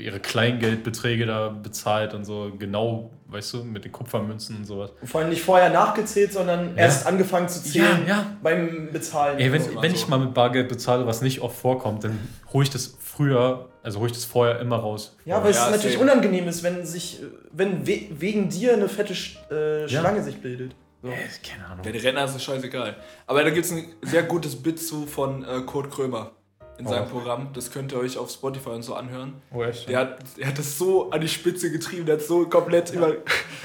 ihre Kleingeldbeträge da bezahlt und so genau, weißt du, mit den Kupfermünzen und sowas. Und vor allem nicht vorher nachgezählt, sondern Ja. erst angefangen zu zählen Ja, ja. beim Bezahlen. Ey, wenn, So. wenn so. ich mal mit Bargeld bezahle, was nicht oft vorkommt, dann hole ich das früher, also ich das vorher immer raus. Ja, weil es Ja, natürlich same. unangenehm ist, wenn sich, äh, wenn we wegen dir eine fette Sch äh, Ja. Schlange sich bildet. So. Äh, Keine Ahnung. Ja, die Renner ist es scheißegal. Aber da gibt es ein sehr gutes Bit zu von äh, Kurt Krömer in seinem Oh. Programm. Das könnt ihr euch auf Spotify und so anhören. Oh, echt? Der hat, der hat das so an die Spitze getrieben, der hat so komplett über.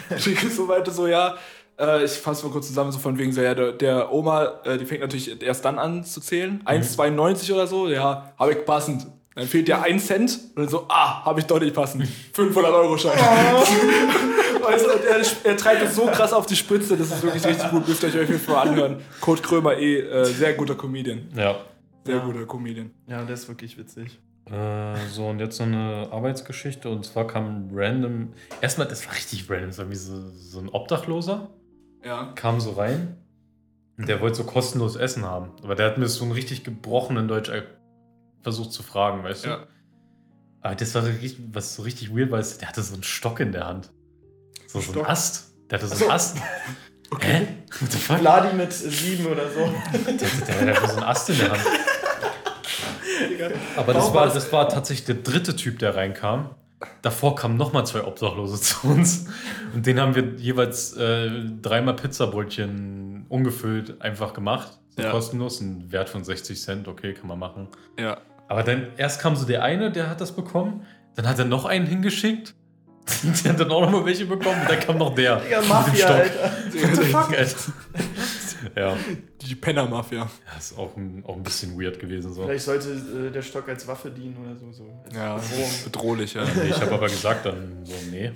so weiter, so, ja. Äh, ich fasse mal kurz zusammen, so von wegen so, ja, der, der Oma, äh, die fängt natürlich erst dann an zu zählen. 1,92 oder so, ja, habe ich passend. Dann fehlt dir ein Cent und dann so, ah, habe ich doch nicht passend. 500 Euro Schein. weißt du, und er, er treibt das so krass auf die Spitze, das ist wirklich richtig gut. Müsst ihr euch auf jeden Fall anhören. Kurt Krömer, eh, äh, sehr guter Comedian. Ja. Sehr Ja. guter Comedian. Ja, das ist wirklich witzig. Äh, so, und jetzt so eine Arbeitsgeschichte. Und zwar kam random. Erstmal, das war richtig random. Das war wie so, so ein Obdachloser. Ja. Kam so rein. Und der wollte so kostenlos Essen haben. Aber der hat mir so einen richtig gebrochenen Deutsch äh, versucht zu fragen, weißt du? Ja. Aber das war so richtig, was so richtig weird war, ist, der hatte so einen Stock in der Hand. So, so einen? Ast. Der hatte so einen Ast. Hä? What the fuck? Vladi mit sieben oder so. Der, der, der hatte so einen Ast in der Hand. Aber das war, das war tatsächlich der dritte Typ, der reinkam. Davor kamen nochmal zwei Obdachlose zu uns. Und den haben wir jeweils äh, dreimal Pizzabrötchen ungefüllt einfach gemacht. Ja. Kostenlos, ein Wert von 60 Cent, okay, kann man machen. Ja. Aber dann erst kam so der eine, der hat das bekommen. Dann hat er noch einen hingeschickt. Der hat dann auch noch mal welche bekommen. Und dann kam noch der. Digga, Mafia. Alter. What the fuck, Alter? Ja, Die Penner-Mafia. das ist auch ein, auch ein bisschen weird gewesen. So. Vielleicht sollte äh, der Stock als Waffe dienen oder so. so Ja, Bedrohung. bedrohlich, ja. Nee, ich habe aber gesagt dann so, nee,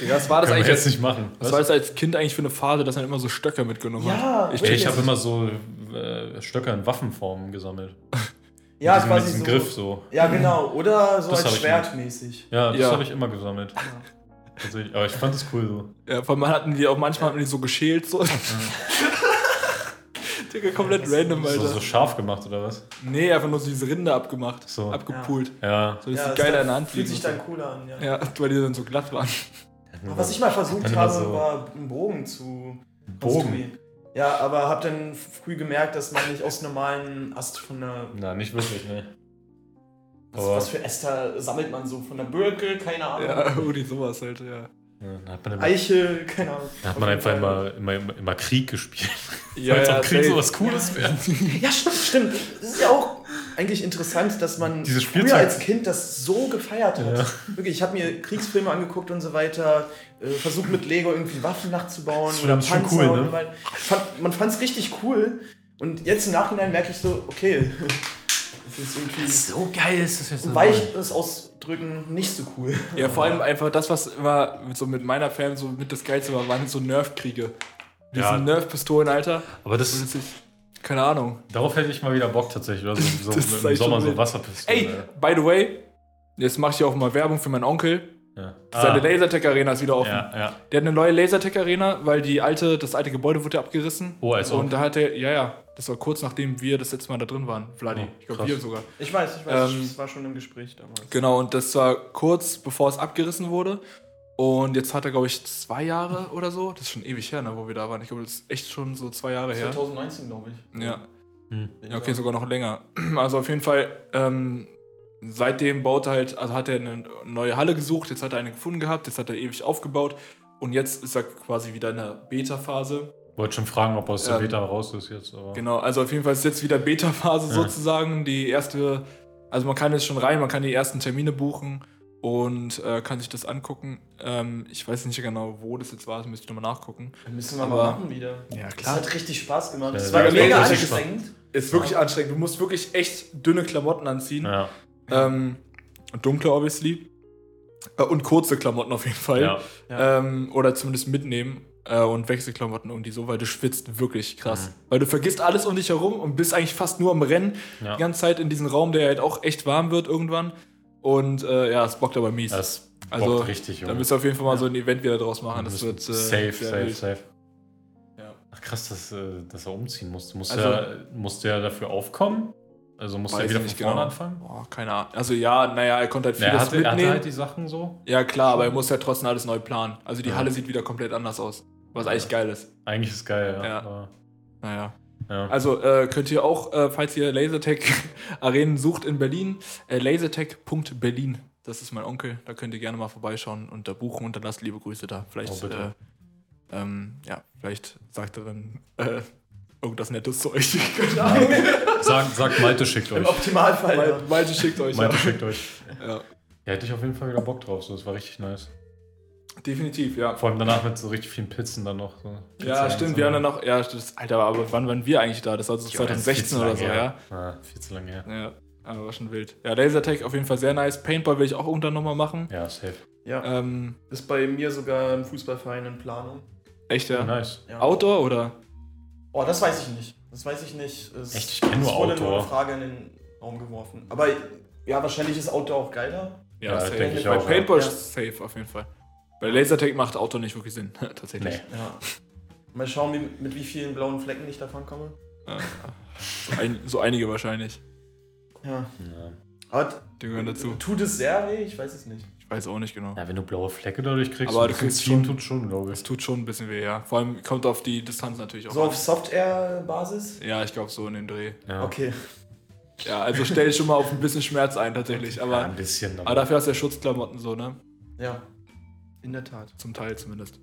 Digga, was war das können eigentlich jetzt als, nicht machen. was war das als Kind eigentlich für eine Phase, dass man immer so Stöcke mitgenommen Ja, hat? Ich, ich habe immer so äh, Stöcker in Waffenform gesammelt. Ja, mit diesem, mit quasi diesem so. Griff so. Ja, genau. Oder so Das als ich Schwert mäßig. Ja, das Ja. habe ich immer gesammelt. Tatsächlich. Aber ich fand das cool so. Ja, vor allem hatten die auch manchmal hatten die so geschält, so. Digga, komplett random, So, Alter. so scharf gemacht oder was? Nee, einfach nur so diese Rinde abgemacht. So. Abgepult. Ja. So, dass Ja, die geil das in der Hand Fühlt sich dann cooler an, ja. Ja, weil die dann so glatt waren. Was ich mal versucht habe, so- war einen Bogen zu Bogen. Ja, aber hab dann früh gemerkt, dass man nicht aus normalen Ast von der. Na, nicht wirklich, ne. Was, Aber- was für Äster sammelt man so? Von der Birke? Keine Ahnung. Ja, irgendwie sowas halt, ja. Ja, dann hat man, immer, Eiche? Keine Ahnung. dann hat man einfach immer, immer, immer, immer Krieg gespielt. Ja, Als ja, Krieg safe. so was Cooles wäre. Ja, stimmt, stimmt. Das ist ja auch eigentlich interessant, dass man Dieses früher als Kind das so gefeiert hat. Ja. Wirklich, ich habe mir Kriegsfilme angeguckt und so weiter, äh, versucht mit Lego irgendwie Waffen nachzubauen Das oder ist schon Panzer cool, und ne? so weiter. Fand, man fand es richtig cool und jetzt im Nachhinein merke ich so, okay, das ist irgendwie So geil ist das jetzt. weich das ausdrücken nicht so cool. Ja, vor allem einfach das, was immer mit, so mit meiner Fan so mit das Geilste war, waren so Nerf-Kriege. Diese Ja. Nerf-Pistolen, Alter. Aber das das ist, keine Ahnung. darauf hätte ich mal wieder Bock tatsächlich. Oder so, so im Sommer so wild. Wasserpistolen. Ey, by the way, jetzt mache ich auch mal Werbung für meinen Onkel. Ja. Seine Ah, Lasertech-Arena ist wieder offen. ja, ja. Der hat eine neue Lasertech-Arena, weil die alte, das alte Gebäude wurde abgerissen. Oh, als ob. Und da hat er, ja, ja, das war kurz nachdem wir das letzte Mal da drin waren, Vladi. Oh, ich glaube, wir sogar. Ich weiß, ich weiß, Ähm, das war schon im Gespräch damals. Genau, und das war kurz bevor es abgerissen wurde. Und jetzt hat er, glaube ich, zwei Jahre oder so. Das ist schon ewig her, ne, wo wir da waren. Ich glaube, das ist echt schon so zwei Jahre her. 2019, glaube ich. Ja. Hm. ja, okay, sogar noch länger. Also auf jeden Fall, ähm, seitdem baut er halt, also hat er eine neue Halle gesucht, jetzt hat er eine gefunden gehabt, jetzt hat er ewig aufgebaut und jetzt ist er quasi wieder in der Beta-Phase. Wollte schon fragen, ob aus der Ähm, Beta raus ist jetzt. Aber Genau, also auf jeden Fall ist jetzt wieder Beta-Phase Ja. sozusagen. Die erste, also man kann jetzt schon rein, man kann die ersten Termine buchen und äh, kann sich das angucken. Ähm, ich weiß nicht genau, wo das jetzt war, das müsste ich nochmal nachgucken. Müssen wir Aber- mal machen wieder. Ja, Das hat richtig Spaß gemacht. Ja, Das war mega anstrengend. Ist wirklich anstrengend. Du musst wirklich echt dünne Klamotten anziehen. ja. Ähm, und dunkle, obviously. Äh, und kurze Klamotten auf jeden Fall. ja. Ja. Ähm, oder zumindest mitnehmen. Äh, und Wechselklamotten irgendwie so, weil du schwitzt wirklich krass. Mhm. Weil du vergisst alles um dich herum und bist eigentlich fast nur am Rennen. Ja. Die ganze Zeit in diesem Raum, der halt auch echt warm wird irgendwann. Und äh, ja, es bockt aber mies. Das Also, bockt richtig, da Junge. müsst ihr auf jeden Fall mal so ein Event wieder draus machen. Das wird äh, safe, safe, wild. safe. Ja. Ach krass, dass, äh, dass er umziehen musste. Musste, Also- er, musste er dafür aufkommen? Also musste er wieder von vorne genau. anfangen? Boah, keine Ahnung. Also ja, naja, er konnte halt Ja, vieles hatte, er hatte mitnehmen. halt die Sachen so. ja, klar, aber er muss ja trotzdem alles neu planen. Also die Ja. Halle sieht wieder komplett anders aus. Was eigentlich geil ist. Eigentlich ist geil, ja. Ja. Naja. Ja. Also äh, könnt ihr auch, äh, falls ihr Lasertech-Arenen sucht in Berlin, äh, lasertech.berlin. Das ist mein Onkel. Da könnt ihr gerne mal vorbeischauen und da buchen und dann lasst liebe Grüße da. Vielleicht, Oh, äh, ähm, ja, vielleicht sagt er dann äh, irgendwas Nettes zu euch. Keine Ahnung. Sag, sagt Malte schickt Im euch. Optimalfall. Mal- ja. Malte schickt euch. Malte ja. schickt euch. Ja, Ja, hätte ich auf jeden Fall wieder Bock drauf. So, das war richtig nice. Definitiv, ja. Vor allem danach mit so richtig vielen Pizzen dann noch. So. Ja, stimmt. und Wir so. haben dann noch, ja, das, Alter, aber wann waren wir eigentlich da? Das war so Ja, das ist 2016 viel zu oder so, her. ja. Ja, viel zu lange her. Ja, aber war schon wild. Ja, Lasertech auf jeden Fall sehr nice. Paintball will ich auch irgendwann nochmal machen. Ja, safe. Ja. Ähm, Ist bei mir sogar ein Fußballverein in Planung. echt, ja. Nice. Ja. Outdoor oder? Oh, das weiß ich nicht. Das weiß ich nicht. Es, Echt? Ich kenn nur es wurde Outdoor. nur eine Frage in den Raum geworfen. Aber ja, wahrscheinlich ist Outdoor auch geiler. Ja, safe. denke ich Bei auch, ja. Paintball Ja. ist safe auf jeden Fall. Bei Lasertech macht Outdoor nicht wirklich Sinn, tatsächlich. Nee. Ja. Mal schauen, wie, mit wie vielen blauen Flecken ich davon komme. Ja. So, ein, so einige wahrscheinlich. Ja. Ja. Aber Die gehören dazu. tut es sehr weh? Ich weiß es nicht. Ich weiß auch nicht genau. ja, wenn du blaue Flecke dadurch kriegst, Aber du kriegst schon- tut schon, glaube Es ich. tut schon ein bisschen weh, ja. Vor allem kommt auf die Distanz natürlich auch So an. auf Soft-Air-Basis? Ja, ich glaube so in den Dreh. Ja. Okay. Ja, also stell schon mal auf ein bisschen Schmerz ein tatsächlich. Ja, Aber, ein bisschen. aber dafür hast du ja Schutzklamotten so, ne? Ja. In der Tat. Zum Teil zumindest.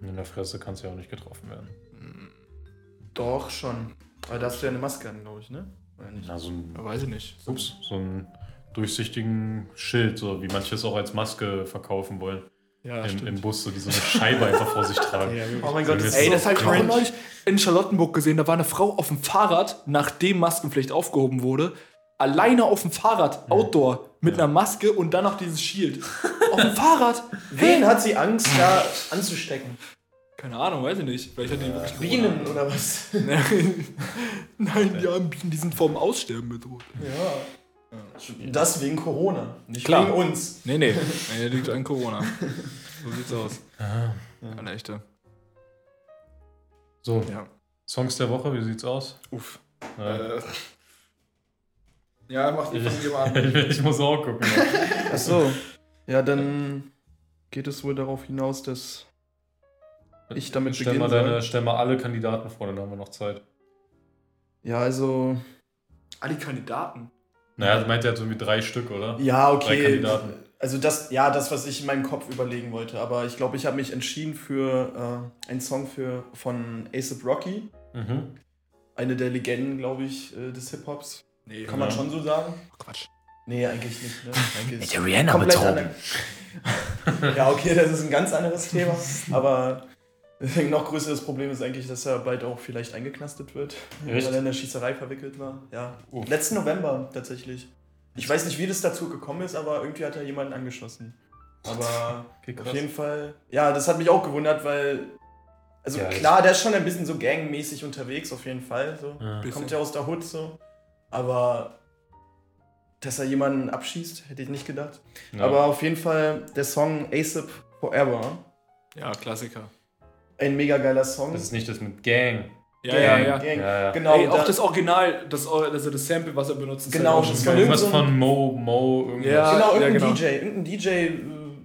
in der Fresse kannst du ja auch nicht getroffen werden. Doch, schon. Aber da hast du ja eine Maske an, glaube ich, ne? Oder nicht? Na, so ein, Ja, weiß ich nicht. So, ups, so ein durchsichtigen Schild, so wie manche es auch als Maske verkaufen wollen. ja, Im, stimmt. Im Bus, so die so eine Scheibe einfach vor sich tragen. Oh mein Gott, das Ey, so das habe ich auch neulich in Charlottenburg gesehen. Da war eine Frau auf dem Fahrrad, nachdem Maskenpflicht aufgehoben wurde, alleine auf dem Fahrrad, Outdoor, mit einer Maske und dann noch dieses Shield. auf dem Fahrrad? Wen hat sie Angst, da anzustecken? Keine Ahnung, weiß ich nicht. Vielleicht hat die wirklich Bienen oder was? Nein, die armen Bienen, die sind vorm Aussterben bedroht. Ja. Das wegen Corona, nicht Klar. wegen uns. Nee, nee. nee der liegt an Corona. So sieht's aus. Eine echte. So, Ja. Songs der Woche, wie sieht's aus? Uff. Ja. Äh, ja, mach die von dir mal ich muss auch gucken. Ach so. Ja, dann geht es wohl darauf hinaus, dass ich damit stell beginnen mal, deine, soll. stell mal alle Kandidaten vor, dann haben wir noch Zeit. Ja, also. Ah, die Kandidaten. Naja, du meint ja so wie drei Stück, oder? Ja, Drei okay. Kandidaten. Also das, ja, das, was ich in meinem Kopf überlegen wollte. Aber ich glaube, ich habe mich entschieden für äh, einen Song für, von ASAP Rocky. Mhm. Eine der Legenden, glaube ich, äh, des Hip-Hops. Nee, Kann man schon so sagen? Quatsch. Nee, eigentlich nicht. Ne? Eigentlich Mit der Rihanna betrogen. ja, okay, das ist ein ganz anderes Thema. Aber ein noch größeres Problem ist eigentlich, dass er bald auch vielleicht eingeknastet wird, Echt? weil er in der Schießerei verwickelt war. Ja. Uff. Letzten November tatsächlich. Ich weiß nicht, wie das dazu gekommen ist, aber irgendwie hat er jemanden angeschossen. Aber Okay, auf jeden Fall. Ja, das hat mich auch gewundert, weil. Also Ja, klar, der ist schon ein bisschen so gangmäßig unterwegs, auf jeden Fall. So. Ja. Kommt ja aus der Hood so. Aber dass er jemanden abschießt, hätte ich nicht gedacht. Ja. Aber auf jeden Fall der Song ASAP Forever. Ja, Klassiker. Ein mega geiler Song. Das ist nicht das mit Gang. Ja, Gang, ja, ja. Gang. Ja, ja. Genau. Ey, auch da- das Original, das, also das Sample, was er benutzt, ist Genau, halt auch das so ein- von Mo, Mo, irgendwas. Ja. genau, irgendein genau. DJ. Irgendein DJ,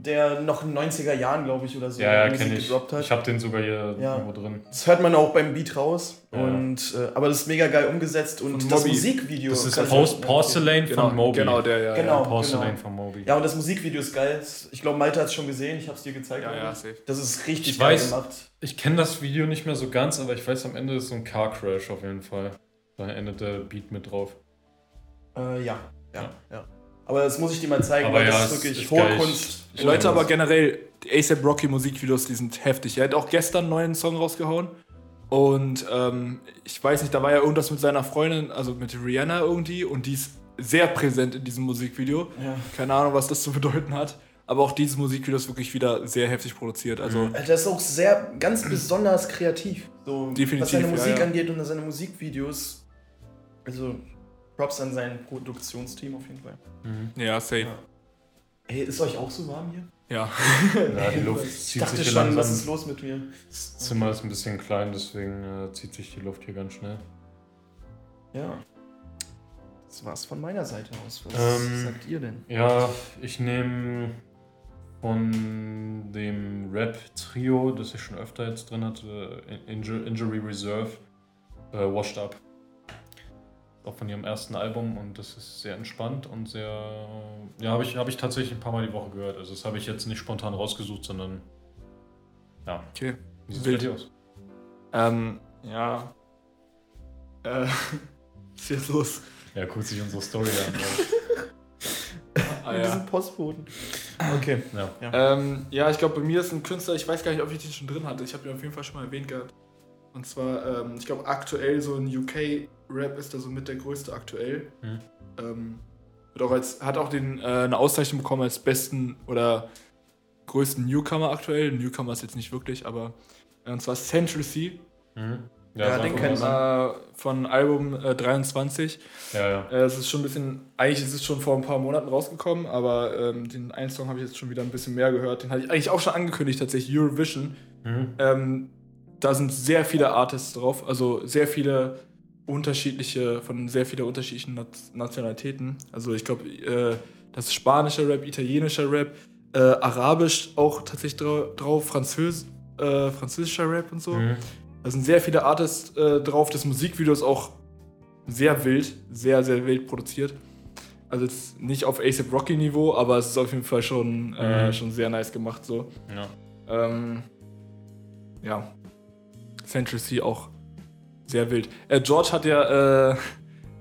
der noch in den 90er Jahren, glaube ich, oder so Ja, ja, Musik kenne ich. gedroppt hat. Ich habe den sogar hier Ja. irgendwo drin. das hört man auch beim Beat raus. Ja. Und, äh, aber das ist mega geil umgesetzt und Von das Moby. Musikvideo. Das ist Post Porcelain Genau, von Moby. genau, der, ja. Genau. Ja, Porcelain von Moby. Ja, und das Musikvideo ist geil. Ich glaube, Malte hat es schon gesehen. Ich habe es dir gezeigt. ja, ja safe. Das ist richtig Ich geil weiß- gemacht. Ich kenne das Video nicht mehr so ganz, aber ich weiß, am Ende ist so ein Car Crash auf jeden Fall. Da endet der Beat mit drauf. Äh, ja, ja, Ja. Ja. Aber das muss ich dir mal zeigen, Aber weil ja, das ist wirklich ist hohe geil. Kunst. Ich- Leute, aber generell, die ASAP Rocky Musikvideos, die sind heftig. Er hat auch gestern einen neuen Song rausgehauen. Und ähm, ich weiß nicht, da war ja irgendwas mit seiner Freundin, also mit Rihanna irgendwie. Und die ist sehr präsent in diesem Musikvideo. Ja. Keine Ahnung, was das zu bedeuten hat. Aber auch dieses Musikvideo ist wirklich wieder sehr heftig produziert. Also, Alter, Das ist auch sehr, ganz besonders kreativ. So, Definitiv, was seine ja, Musik ja. angeht und seine Musikvideos. Also, Props an sein Produktionsteam auf jeden Fall. ja, safe. Ja. Ey, ist euch auch so warm hier? Ja. Ja, die Luft Ich zieht dachte sich hier schon, was langsam. ist los mit mir? Das Zimmer ist ein bisschen klein, deswegen äh, zieht sich die Luft hier ganz schnell. Ja. Das war's von meiner Seite aus. Was Ähm, sagt ihr denn? Ja, ich nehme von dem Rap-Trio, das ich schon öfter jetzt drin hatte, Inju- Injury Reserve, äh, Washed Up. Auch von ihrem ersten Album und das ist sehr entspannt und sehr. Ja, habe ich, hab ich tatsächlich ein paar Mal die Woche gehört. Also, das habe ich jetzt nicht spontan rausgesucht, sondern. Ja. Okay. Wie bei dir aus? Ähm, ja. Äh, was ist jetzt los? Ja, guckt sich unsere Story an. Ah, Mit ja. diesem Postboten. Okay. ja. Ähm, ja, ich glaube, bei mir ist ein Künstler, ich weiß gar nicht, ob ich den schon drin hatte. Ich habe ihn auf jeden Fall schon mal erwähnt gehabt. Und zwar, ähm, ich glaube, aktuell so ein UK-Rap ist da so mit der größte aktuell. Mhm. Ähm, wird auch als, hat auch den, äh, eine Auszeichnung bekommen als besten oder größten Newcomer aktuell. Newcomer ist jetzt nicht wirklich, aber. äh, Und zwar Central Sea Mhm. Ja, sag den kennt man. äh, von Album äh, 23. Ja, ja. Äh, Es ist schon ein bisschen, eigentlich ist es schon vor ein paar Monaten rausgekommen, aber ähm, den einen Song habe ich jetzt schon wieder ein bisschen mehr gehört. Den hatte ich eigentlich auch schon angekündigt, tatsächlich Eurovision. Mhm. Ähm, da sind sehr viele Artists drauf, also sehr viele unterschiedliche, von sehr vielen unterschiedlichen Nationalitäten. Also ich glaube, äh, das ist spanischer Rap, italienischer Rap, äh, arabisch auch tatsächlich drau drauf, Französ äh, französischer Rap und so. Mhm. Da sind sehr viele Artists äh, drauf. Das Musikvideo ist auch sehr wild, sehr, sehr wild produziert. Also jetzt nicht auf ASAP Rocky Niveau, aber es ist auf jeden Fall schon, äh, Mhm. schon sehr nice gemacht so. Ja. Ähm, ja. Central Sea auch sehr wild. Äh, George hat ja äh,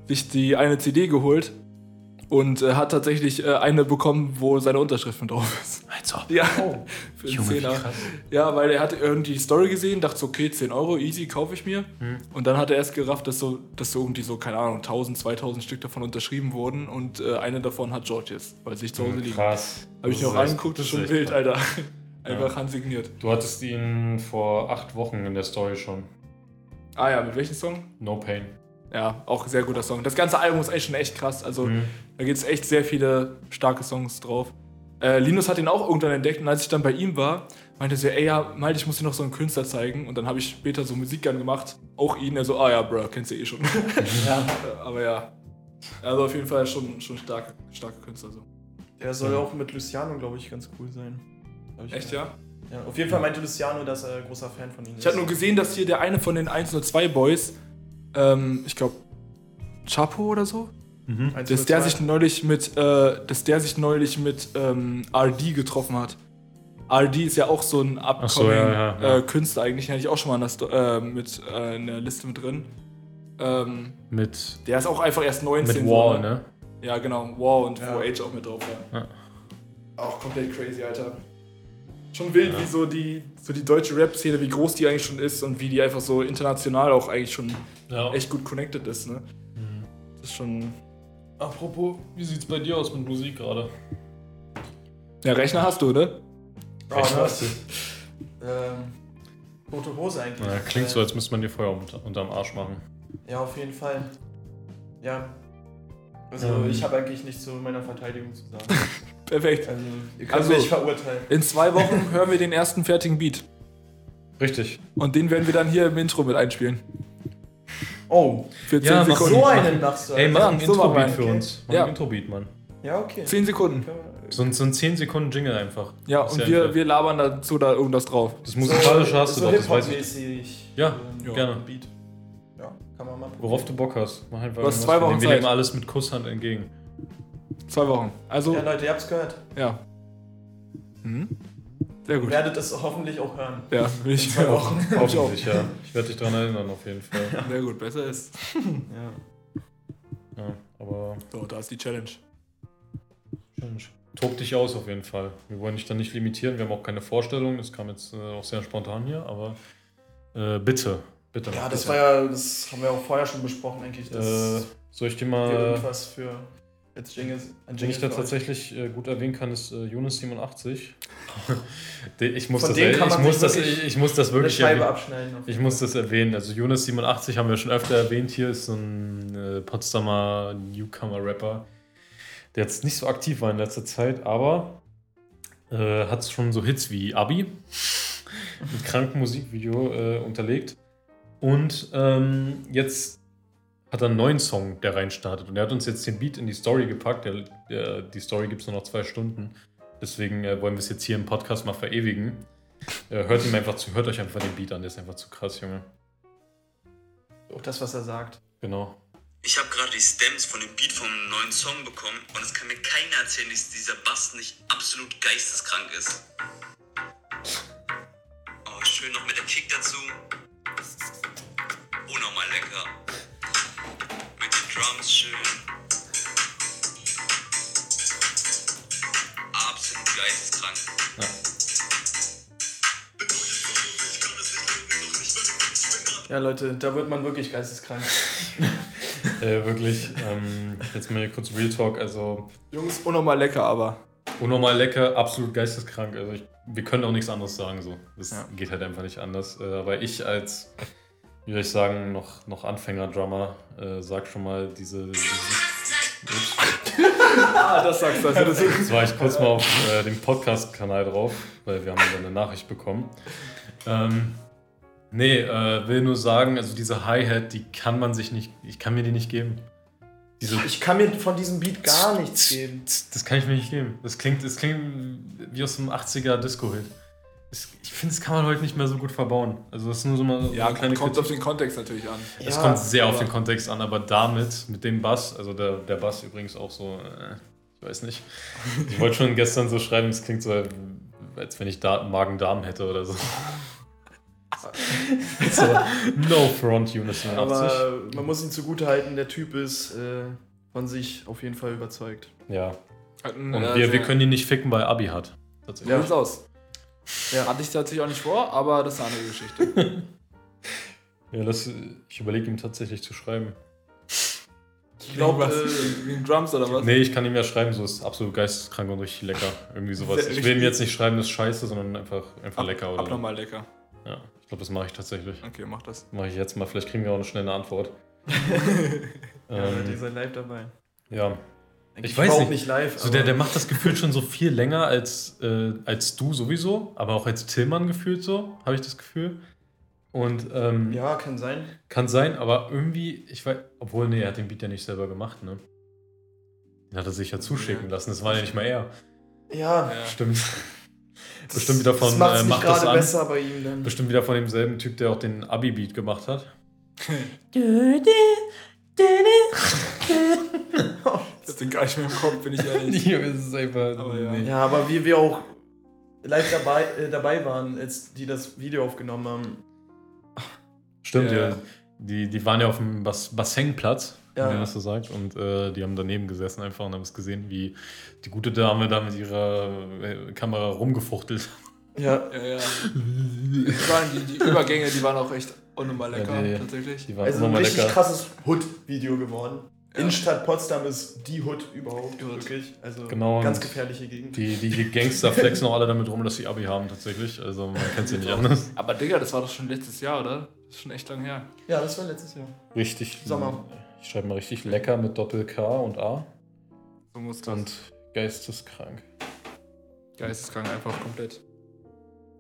sich die eine CD geholt und äh, hat tatsächlich äh, eine bekommen, wo seine Unterschrift mit drauf ist. Als ob. Ja, Oh. für einen Junge, Zehner. Ja, weil er hat irgendwie die Story gesehen, dachte so, okay, 10 Euro, easy, kaufe ich mir. Hm. Und dann hat er erst gerafft, dass so, dass so irgendwie so, keine Ahnung, 1000, 2000 Stück davon unterschrieben wurden und äh, eine davon hat George jetzt, weil sich zu Hause liegen. Krass. Habe ich mir auch angeguckt, das ist schon wild. Alter. Einfach handsigniert. Du hattest ihn vor acht Wochen in der Story schon. Ah ja, mit welchem Song? No Pain. Ja, auch ein sehr guter Song. Das ganze Album ist echt schon echt krass. Also Mhm. da gibt es echt sehr viele starke Songs drauf. Äh, Linus hat ihn auch irgendwann entdeckt und als ich dann bei ihm war, meinte sie, ey ja, Malte, ich muss dir noch so einen Künstler zeigen. Und dann habe ich später so Musik gemacht. Auch ihn, er so, ah ja, Bro, kennst du eh schon. Ja. Aber ja. Also auf jeden Fall schon, schon starke, starke Künstler so. Der soll auch mit Luciano, glaube ich, ganz cool sein. Echt, ja? Ja, auf jeden Fall meinte Luciano, dass er großer Fan von ihm ist. Ich habe nur gesehen, dass hier der eine von den 102 Boys, ähm, ich glaube, Chapo oder so, Mhm. Dass der sich neulich mit, äh, dass der sich neulich mit ähm, RD getroffen hat. RD ist ja auch so ein upcoming so, ja, ja, ja. Äh, Künstler eigentlich, den hatte ich auch schon mal in der, Sto- äh, mit, äh, in der Liste mit drin. Ähm, Mit, der ist auch einfach erst 19. mit so, Wall, ne? Ja, genau. Wow und Ja. 4H auch mit drauf. Ja. Ja. Auch komplett crazy, Alter. Schon wild, wie so die, so die deutsche Rap-Szene, wie groß die eigentlich schon ist und wie die einfach so international auch eigentlich schon Ja. echt gut connected ist, ne? Das ist schon. Apropos, wie sieht's bei dir aus mit Musik gerade? Ja, Rechner hast du, ne? Oh, das, ähm, tote Hose eigentlich. Na, klingt Äh, so, als müsste man dir Feuer unter, unterm Arsch machen. Ja, auf jeden Fall. Ja. Also Ähm. ich habe eigentlich nichts zu meiner Verteidigung zu sagen. Perfekt. Also ihr könnt Also- mich verurteilen. In zwei Wochen hören wir den ersten fertigen Beat. Richtig. Und den werden wir dann hier im Intro mit einspielen. Oh, Für 10 Ja, mach Sekunden. so einen machst du. Ey, mach ein Ja, so machen wir Intro-Beat für uns. Mach Ja. ein Intro-Beat, Mann. Ja, okay. 10 Sekunden. So ein, so ein 10 Sekunden Jingle einfach. Ja, und ja wir, einfach- wir labern dazu da irgendwas drauf. Das musikalische hast du so doch, das weiß ich. Ja, ähm, gerne. Beat. Ja, kann man mal probieren. Worauf du Bock hast. Mach einfach Du hast zwei Wir Wochen nehmen- Wir Zeit. nehmen alles mit Kusshand entgegen. Zwei Wochen. Also, Ja, Leute, ihr habt's gehört. ja. Mhm. Sehr Ihr gut. werdet es hoffentlich auch hören. Ja, will ich zwei auch. Wochen. Ich. Hoffentlich, ja. Ich werde dich daran erinnern, auf jeden Fall. Sehr gut, besser ist. Ja. Ja, aber So, da ist die Challenge. tob dich aus auf jeden Fall. Wir wollen dich dann nicht limitieren. Wir haben auch keine Vorstellung. Das kam jetzt äh, auch sehr spontan hier, aber äh, bitte, bitte. Ja, das bitte. war ja, das haben wir auch vorher schon besprochen, eigentlich, dass Äh, soll ich dir mal. irgendwas für als Jingle, ein Wenn ich da tatsächlich äh, gut erwähnen kann, ist äh, Jonas 87. Den- ich, muss das, dem ich, muss das, wirklich ich, ich muss das wirklich erwähnen. Ich muss das erwähnen. Also Jonas 87 haben wir schon öfter erwähnt. Hier ist so ein äh, Potsdamer Newcomer-Rapper, der jetzt nicht so aktiv war in letzter Zeit, aber äh, hat schon so Hits wie Abi mit krankem Musikvideo äh, unterlegt. Und ähm, jetzt hat er einen neuen Song, der reinstartet. Und er hat uns jetzt den Beat in die Story gepackt. Der, der, die Story gibt es nur noch zwei Stunden. Deswegen äh, wollen wir es jetzt hier im Podcast mal verewigen. Äh, hört ihm einfach zu, hört euch einfach den Beat an, der ist einfach zu krass, Junge. Auch das, was er sagt. Genau. Ich habe gerade die Stems von dem Beat vom neuen Song bekommen und es kann mir keiner erzählen, dass dieser Bass nicht absolut geisteskrank ist. Oh, schön noch mit der Kick dazu. Unnormal lecker. Drums schön. Absolut geisteskrank. Ja. Ja, Leute, da wird man wirklich geisteskrank. Äh, wirklich, ähm, jetzt mal hier kurz Real Talk. Also, Jungs, unnormal lecker, aber. unnormal lecker, absolut geisteskrank. Also, ich, wir können auch nichts anderes sagen. So. Das Ja. geht halt einfach nicht anders. Äh, aber ich als, wie soll ich sagen, noch, noch Anfänger-Drummer, äh, sag schon mal diese. diese. Ah, das sagst du. Also das Jetzt war ich kurz mal auf äh, dem Podcast-Kanal drauf, weil wir haben da eine Nachricht bekommen. Ähm, nee, äh, will nur sagen, also diese Hi-Hat, die kann man sich nicht, ich kann mir die nicht geben. Diese, Ich kann mir von diesem Beat gar nichts geben. das kann ich mir nicht geben. Das klingt, das klingt wie aus einem 80er Disco-Hit. Ich finde, das kann man heute nicht mehr so gut verbauen. Also das ist nur so mal so ja, eine kleine kommt auf Kritik. den Kontext natürlich an. Es Ja, kommt sehr auf den Kontext an, aber damit, mit dem Bass, also der, der Bass übrigens auch so, äh, ich weiß nicht. Ich wollte schon gestern so schreiben, es klingt so, als wenn ich da Magen-Darm hätte oder so. so no front, Unit 87. Aber man muss ihn zugute halten, der Typ ist äh, von sich auf jeden Fall überzeugt. ja. Und wir, wir können ihn nicht ficken, weil Abi hat. Tatsächlich. Sieht's aus. Ja. Hatte ich tatsächlich auch nicht vor, aber das ist eine andere Geschichte. Ja, das, ich überlege ihm tatsächlich zu schreiben. Ich glaube, äh, Wegen Drums oder was? Nee, ich kann ihm ja schreiben, so ist absolut geisteskrank und richtig lecker. Irgendwie sowas. Sehr Ich will ihm jetzt nicht schreiben, das ist scheiße, sondern einfach, einfach Ab- lecker. Oder. Abnormal lecker. Ja, ich glaube, das mache ich tatsächlich. Okay, mach das. Mache ich jetzt mal. Vielleicht kriegen wir auch eine schnelle Antwort. ja, Leute, ihr ähm, seid live dabei. ja. Ich weiß überhaupt nicht. live. So, der, der macht das gefühlt schon so viel länger als, äh, als du sowieso, aber auch als Tillmann gefühlt so, habe ich das Gefühl. Und ähm, Ja, kann sein. kann sein, aber irgendwie, ich weiß, obwohl, nee, er hat den Beat ja nicht selber gemacht, ne? Den hat er sich ja zuschicken lassen, das war ja nicht mal er. Ja, Ja. Stimmt. Bestimmt wieder von, das macht äh, nicht macht das gerade an. besser bei ihm dann. Bestimmt wieder von demselben Typ, der auch den Abi-Beat gemacht hat. Ich den gar nicht mehr im Kopf, bin ich ehrlich. Ja, es ist einfach. Aber ja. nee. Ja, aber wie wir auch live dabei, äh, dabei waren, als die das Video aufgenommen haben. Stimmt, Ja. ja. die, die waren ja auf dem Bas Bassenplatz, Ja. wenn man das so sagt. Und äh, die haben daneben gesessen einfach und haben es gesehen, wie die gute Dame da mit ihrer äh, Kamera rumgefuchtelt. Ja, Ja, ja. Die, die, Übergänge, die waren auch echt unnormal lecker, Ja, die- tatsächlich. Die waren also ein richtig lecker. krasses Hood-Video geworden. Ja. Innenstadt Potsdam ist die Hood überhaupt, Hood. wirklich. Also Genau, ganz gefährliche Gegend. Die, die Gangster flexen auch alle damit rum, dass sie Abi haben tatsächlich. Also man kennt sie nicht anders. Aber Digga, das war doch schon letztes Jahr, oder? Das ist schon echt lang her. Ja, das war letztes Jahr. Richtig. Sommer. Ich schreibe mal richtig lecker mit Doppel K und A. So muss das. Und geisteskrank. Geisteskrank einfach komplett.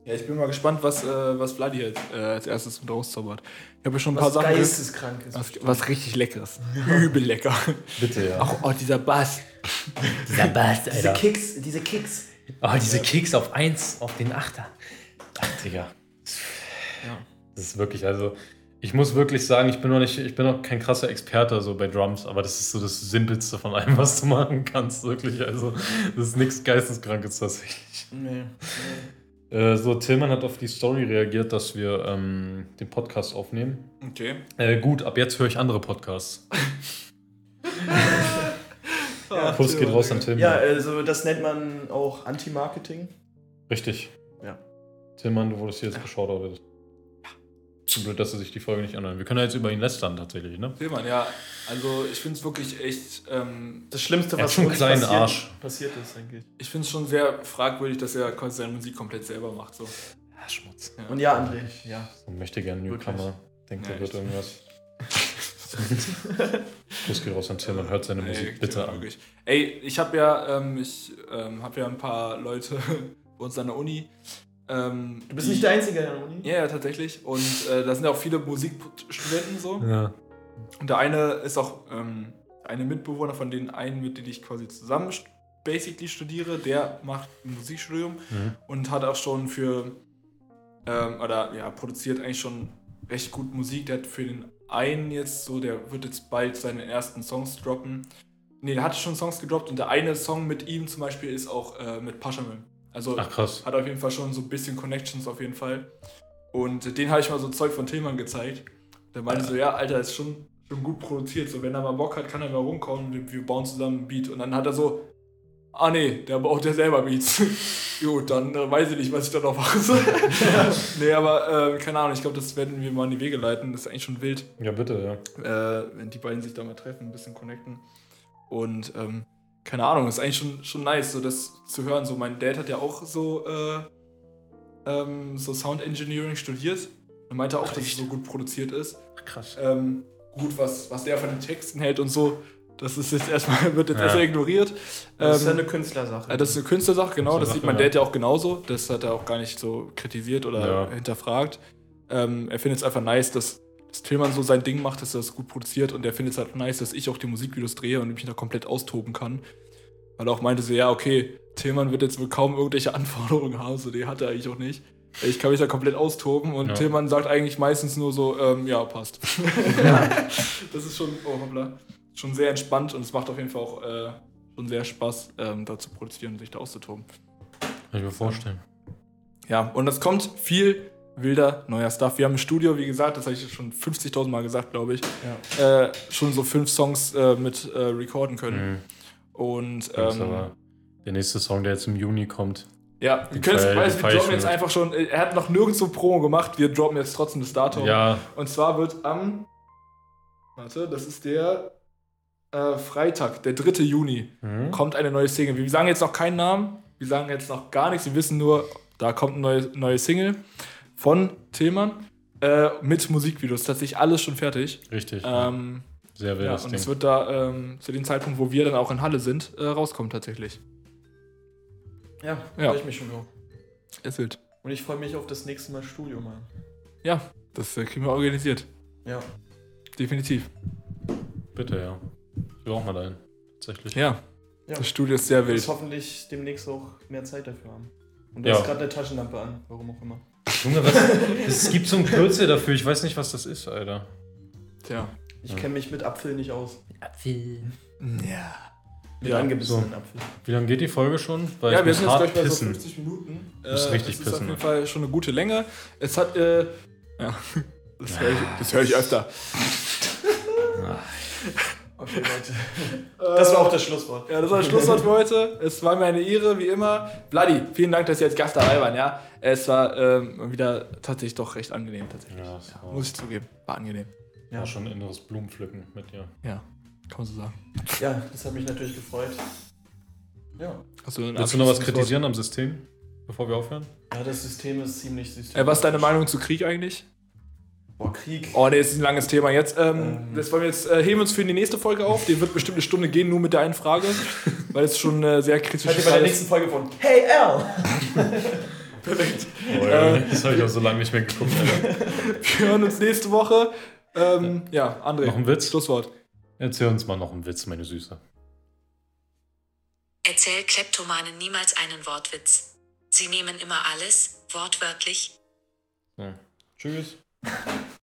Ja, ich bin mal gespannt, was, äh, was Vladi jetzt, äh, als erstes mit rauszaubert. Ich habe ja schon ein paar Was Sachen gehört, geisteskrank ist. was, was richtig leckeres. Übel lecker. Bitte, ja. Auch oh, dieser Bass. Dieser Bass, diese Kicks, diese Kicks. Oh, diese Kicks auf 1, auf den Achter. Ach, Digga. Ja. Das ist wirklich, also, ich muss wirklich sagen, ich bin noch nicht, ich bin noch kein krasser Experte so bei Drums, aber das ist so das Simpelste von allem, was du machen kannst, wirklich. Also, das ist nichts Geisteskrankes tatsächlich. Nee. Äh, so, Tillmann hat auf die Story reagiert, dass wir ähm, den Podcast aufnehmen. Okay. Äh, gut, ab jetzt höre ich andere Podcasts. Ja, Kuss geht raus an Tillmann. Ja, also das nennt man auch Anti-Marketing. Richtig. Ja. Tillmann, du wurdest hier jetzt geschaut. Zu blöd, dass sie sich die Folge nicht anhören. Wir können ja jetzt über ihn lästern tatsächlich, ne? Tillmann, ja. Also ich finde es wirklich echt, ähm, Das Schlimmste, Er was schon uns passiert, Arsch. passiert ist, eigentlich. ich finde es schon sehr fragwürdig, dass er quasi seine Musik komplett selber macht. So. Ja, Schmutz. Und ja, André, ja. So möchte gern Newcomer. Denkt, Ja, er wird echt. irgendwas. Kuss geht raus an Tillmann, hört seine Musik Ey, bitte an. wirklich. Ey, ich habe ja, ähm, ich ähm, habe ja ein paar Leute bei uns an der Uni. Ähm, Du bist nicht der Einzige an der Uni? Ja, ja, tatsächlich. Und äh, da sind ja auch viele Musikstudenten so. Ja. Und der eine ist auch ähm, eine Mitbewohner von den einen, mit denen ich quasi zusammen basically studiere. Der macht ein Musikstudium Mhm. und hat auch schon für, ähm, oder ja, produziert eigentlich schon recht gut Musik. Der hat für den einen jetzt so, der wird jetzt bald seine ersten Songs droppen. Ne, der hatte schon Songs gedroppt und der eine Song mit ihm zum Beispiel ist auch äh, mit Paschamal. Also Ach krass. hat auf jeden Fall schon so ein bisschen Connections auf jeden Fall. Und den habe ich mal so Zeug von Tillmann gezeigt. Der meinte so, ja, Alter, ist schon, schon gut produziert. So, wenn er mal Bock hat, kann er mal rumkommen. Wir, wir bauen zusammen ein Beat. Und dann hat er so, ah nee, der baut ja selber Beats. Gut, dann äh, weiß ich nicht, was ich da noch mache. nee, aber äh, keine Ahnung, ich glaube, das werden wir mal in die Wege leiten. Das ist eigentlich schon wild Ja, bitte, ja. äh, wenn die beiden sich da mal treffen, ein bisschen connecten. Und ähm, keine Ahnung, ist eigentlich schon, schon nice, so das zu hören. So, mein Dad hat ja auch so, äh, ähm, so Sound Engineering studiert und meinte auch, dass es so gut produziert ist. Krass. Ähm, gut, was, was der von den Texten hält und so, das ist jetzt erstmal, wird jetzt Ja. erstmal ignoriert. Das ist ja Ähm, eine Künstlersache. äh, Das ist eine Künstlersache, genau. Das sieht mein. Dad ja auch genauso. Das hat er auch gar nicht so kritisiert oder Ja. hinterfragt. Ähm, er findet es einfach nice, dass, dass Tillmann so sein Ding macht, dass er das gut produziert. Und er findet es halt nice, dass ich auch die Musikvideos drehe und mich da komplett austoben kann. Weil er auch meinte so, ja, okay, Tillmann wird jetzt wohl kaum irgendwelche Anforderungen haben. So, die hat er eigentlich auch nicht. Ich kann mich da komplett austoben und Ja. Tillmann sagt eigentlich meistens nur so, ähm, ja, passt. das ist schon, oh hoppla, schon sehr entspannt und es macht auf jeden Fall auch äh, schon sehr Spaß, ähm, da zu produzieren und sich da auszutoben. Kann ich mir vorstellen. Ja, und es kommt viel wilder neuer Stuff. Wir haben im Studio, wie gesagt, das habe ich schon 50.000 Mal gesagt, glaube ich, äh, schon so fünf Songs äh, mit äh, recorden können. Mhm. Und Das ist ähm, aber der nächste Song, der jetzt im Juni kommt. ja, wir können jetzt, wir droppen jetzt mit. einfach schon, äh, er hat noch nirgendwo Promo gemacht, wir droppen jetzt trotzdem das Datum. Ja, Und zwar wird am, warte, das ist der äh, Freitag, der 3. Juni, Mhm. kommt eine neue Single. Wir sagen jetzt noch keinen Namen, wir sagen jetzt noch gar nichts, wir wissen nur, da kommt eine neue, neue Single von Tillmann äh, mit Musikvideos. Tatsächlich alles schon fertig. richtig. Ähm, Sehr ja, wildes und Ding. es wird da ähm, zu dem Zeitpunkt, wo wir dann auch in Halle sind, äh, rauskommen tatsächlich. ja, Ja. freue ich mich schon drauf. Es wird. Und ich freue mich auf das nächste Mal Studio, Mann. Ja, das äh, kriegen wir organisiert. Ja. Definitiv. Bitte, ja. Ich will auch mal dahin. Tatsächlich. Ja, Ja. das Studio ist sehr wild. hoffentlich demnächst auch mehr Zeit dafür haben. Und du Ja. hast gerade eine Taschenlampe an, warum auch immer. Junge, was? es gibt so ein Kürzel dafür. Ich weiß nicht, was das ist, Alter. Tja. Ich kenne mich mit Apfel nicht aus. Apfel. Ja. Mit Ja, angebissenen Apfel. Wie lange geht die Folge schon? Weil Ja, ich wir sind jetzt hart gleich bei so pissen. 50 Minuten. Muss richtig das ist pissen, auf jeden? Fall schon eine gute Länge. Es hat, äh, ja. Das höre ich, das hör ich öfter. Okay, Leute. Das war auch das Schlusswort. Ja, das war das Schlusswort für heute. Es war mir eine Ehre, wie immer. Vladi, vielen Dank, dass Sie als Gast dabei waren. Ja, es war ähm, wieder tatsächlich doch recht angenehm. Tatsächlich. Ja, war, Muss ich zugeben. War angenehm. war schon ein inneres Blumenpflücken mit dir. Ja, kann man so sagen. Ja, das hat mich natürlich gefreut. Ja. Hast du ein Willst du noch was kritisieren am System, bevor wir aufhören? Ja, das System ist ziemlich systematisch. Wort? Äh, was ist deine Meinung zu Krieg eigentlich? Boah, Krieg. Oh, nee, das ist ein langes Thema. Jetzt, ähm, Ähm. das wollen wir jetzt, äh, heben wir uns für die nächste Folge auf. Die wird bestimmt eine Stunde gehen, nur mit der einen Frage, weil es schon äh, sehr kritisch Hört ihr bei der nächsten Folge von Hey Al! Perfekt. Oh, ja, das habe ich auch so lange nicht mehr geguckt. Wir hören uns nächste Woche. Ähm, ja, André. Noch ein Witz? Schlusswort. Erzähl uns mal noch einen Witz, meine Süße. Erzähl Kleptomanen niemals einen Wortwitz. Sie nehmen immer alles, wortwörtlich. So. Tschüss.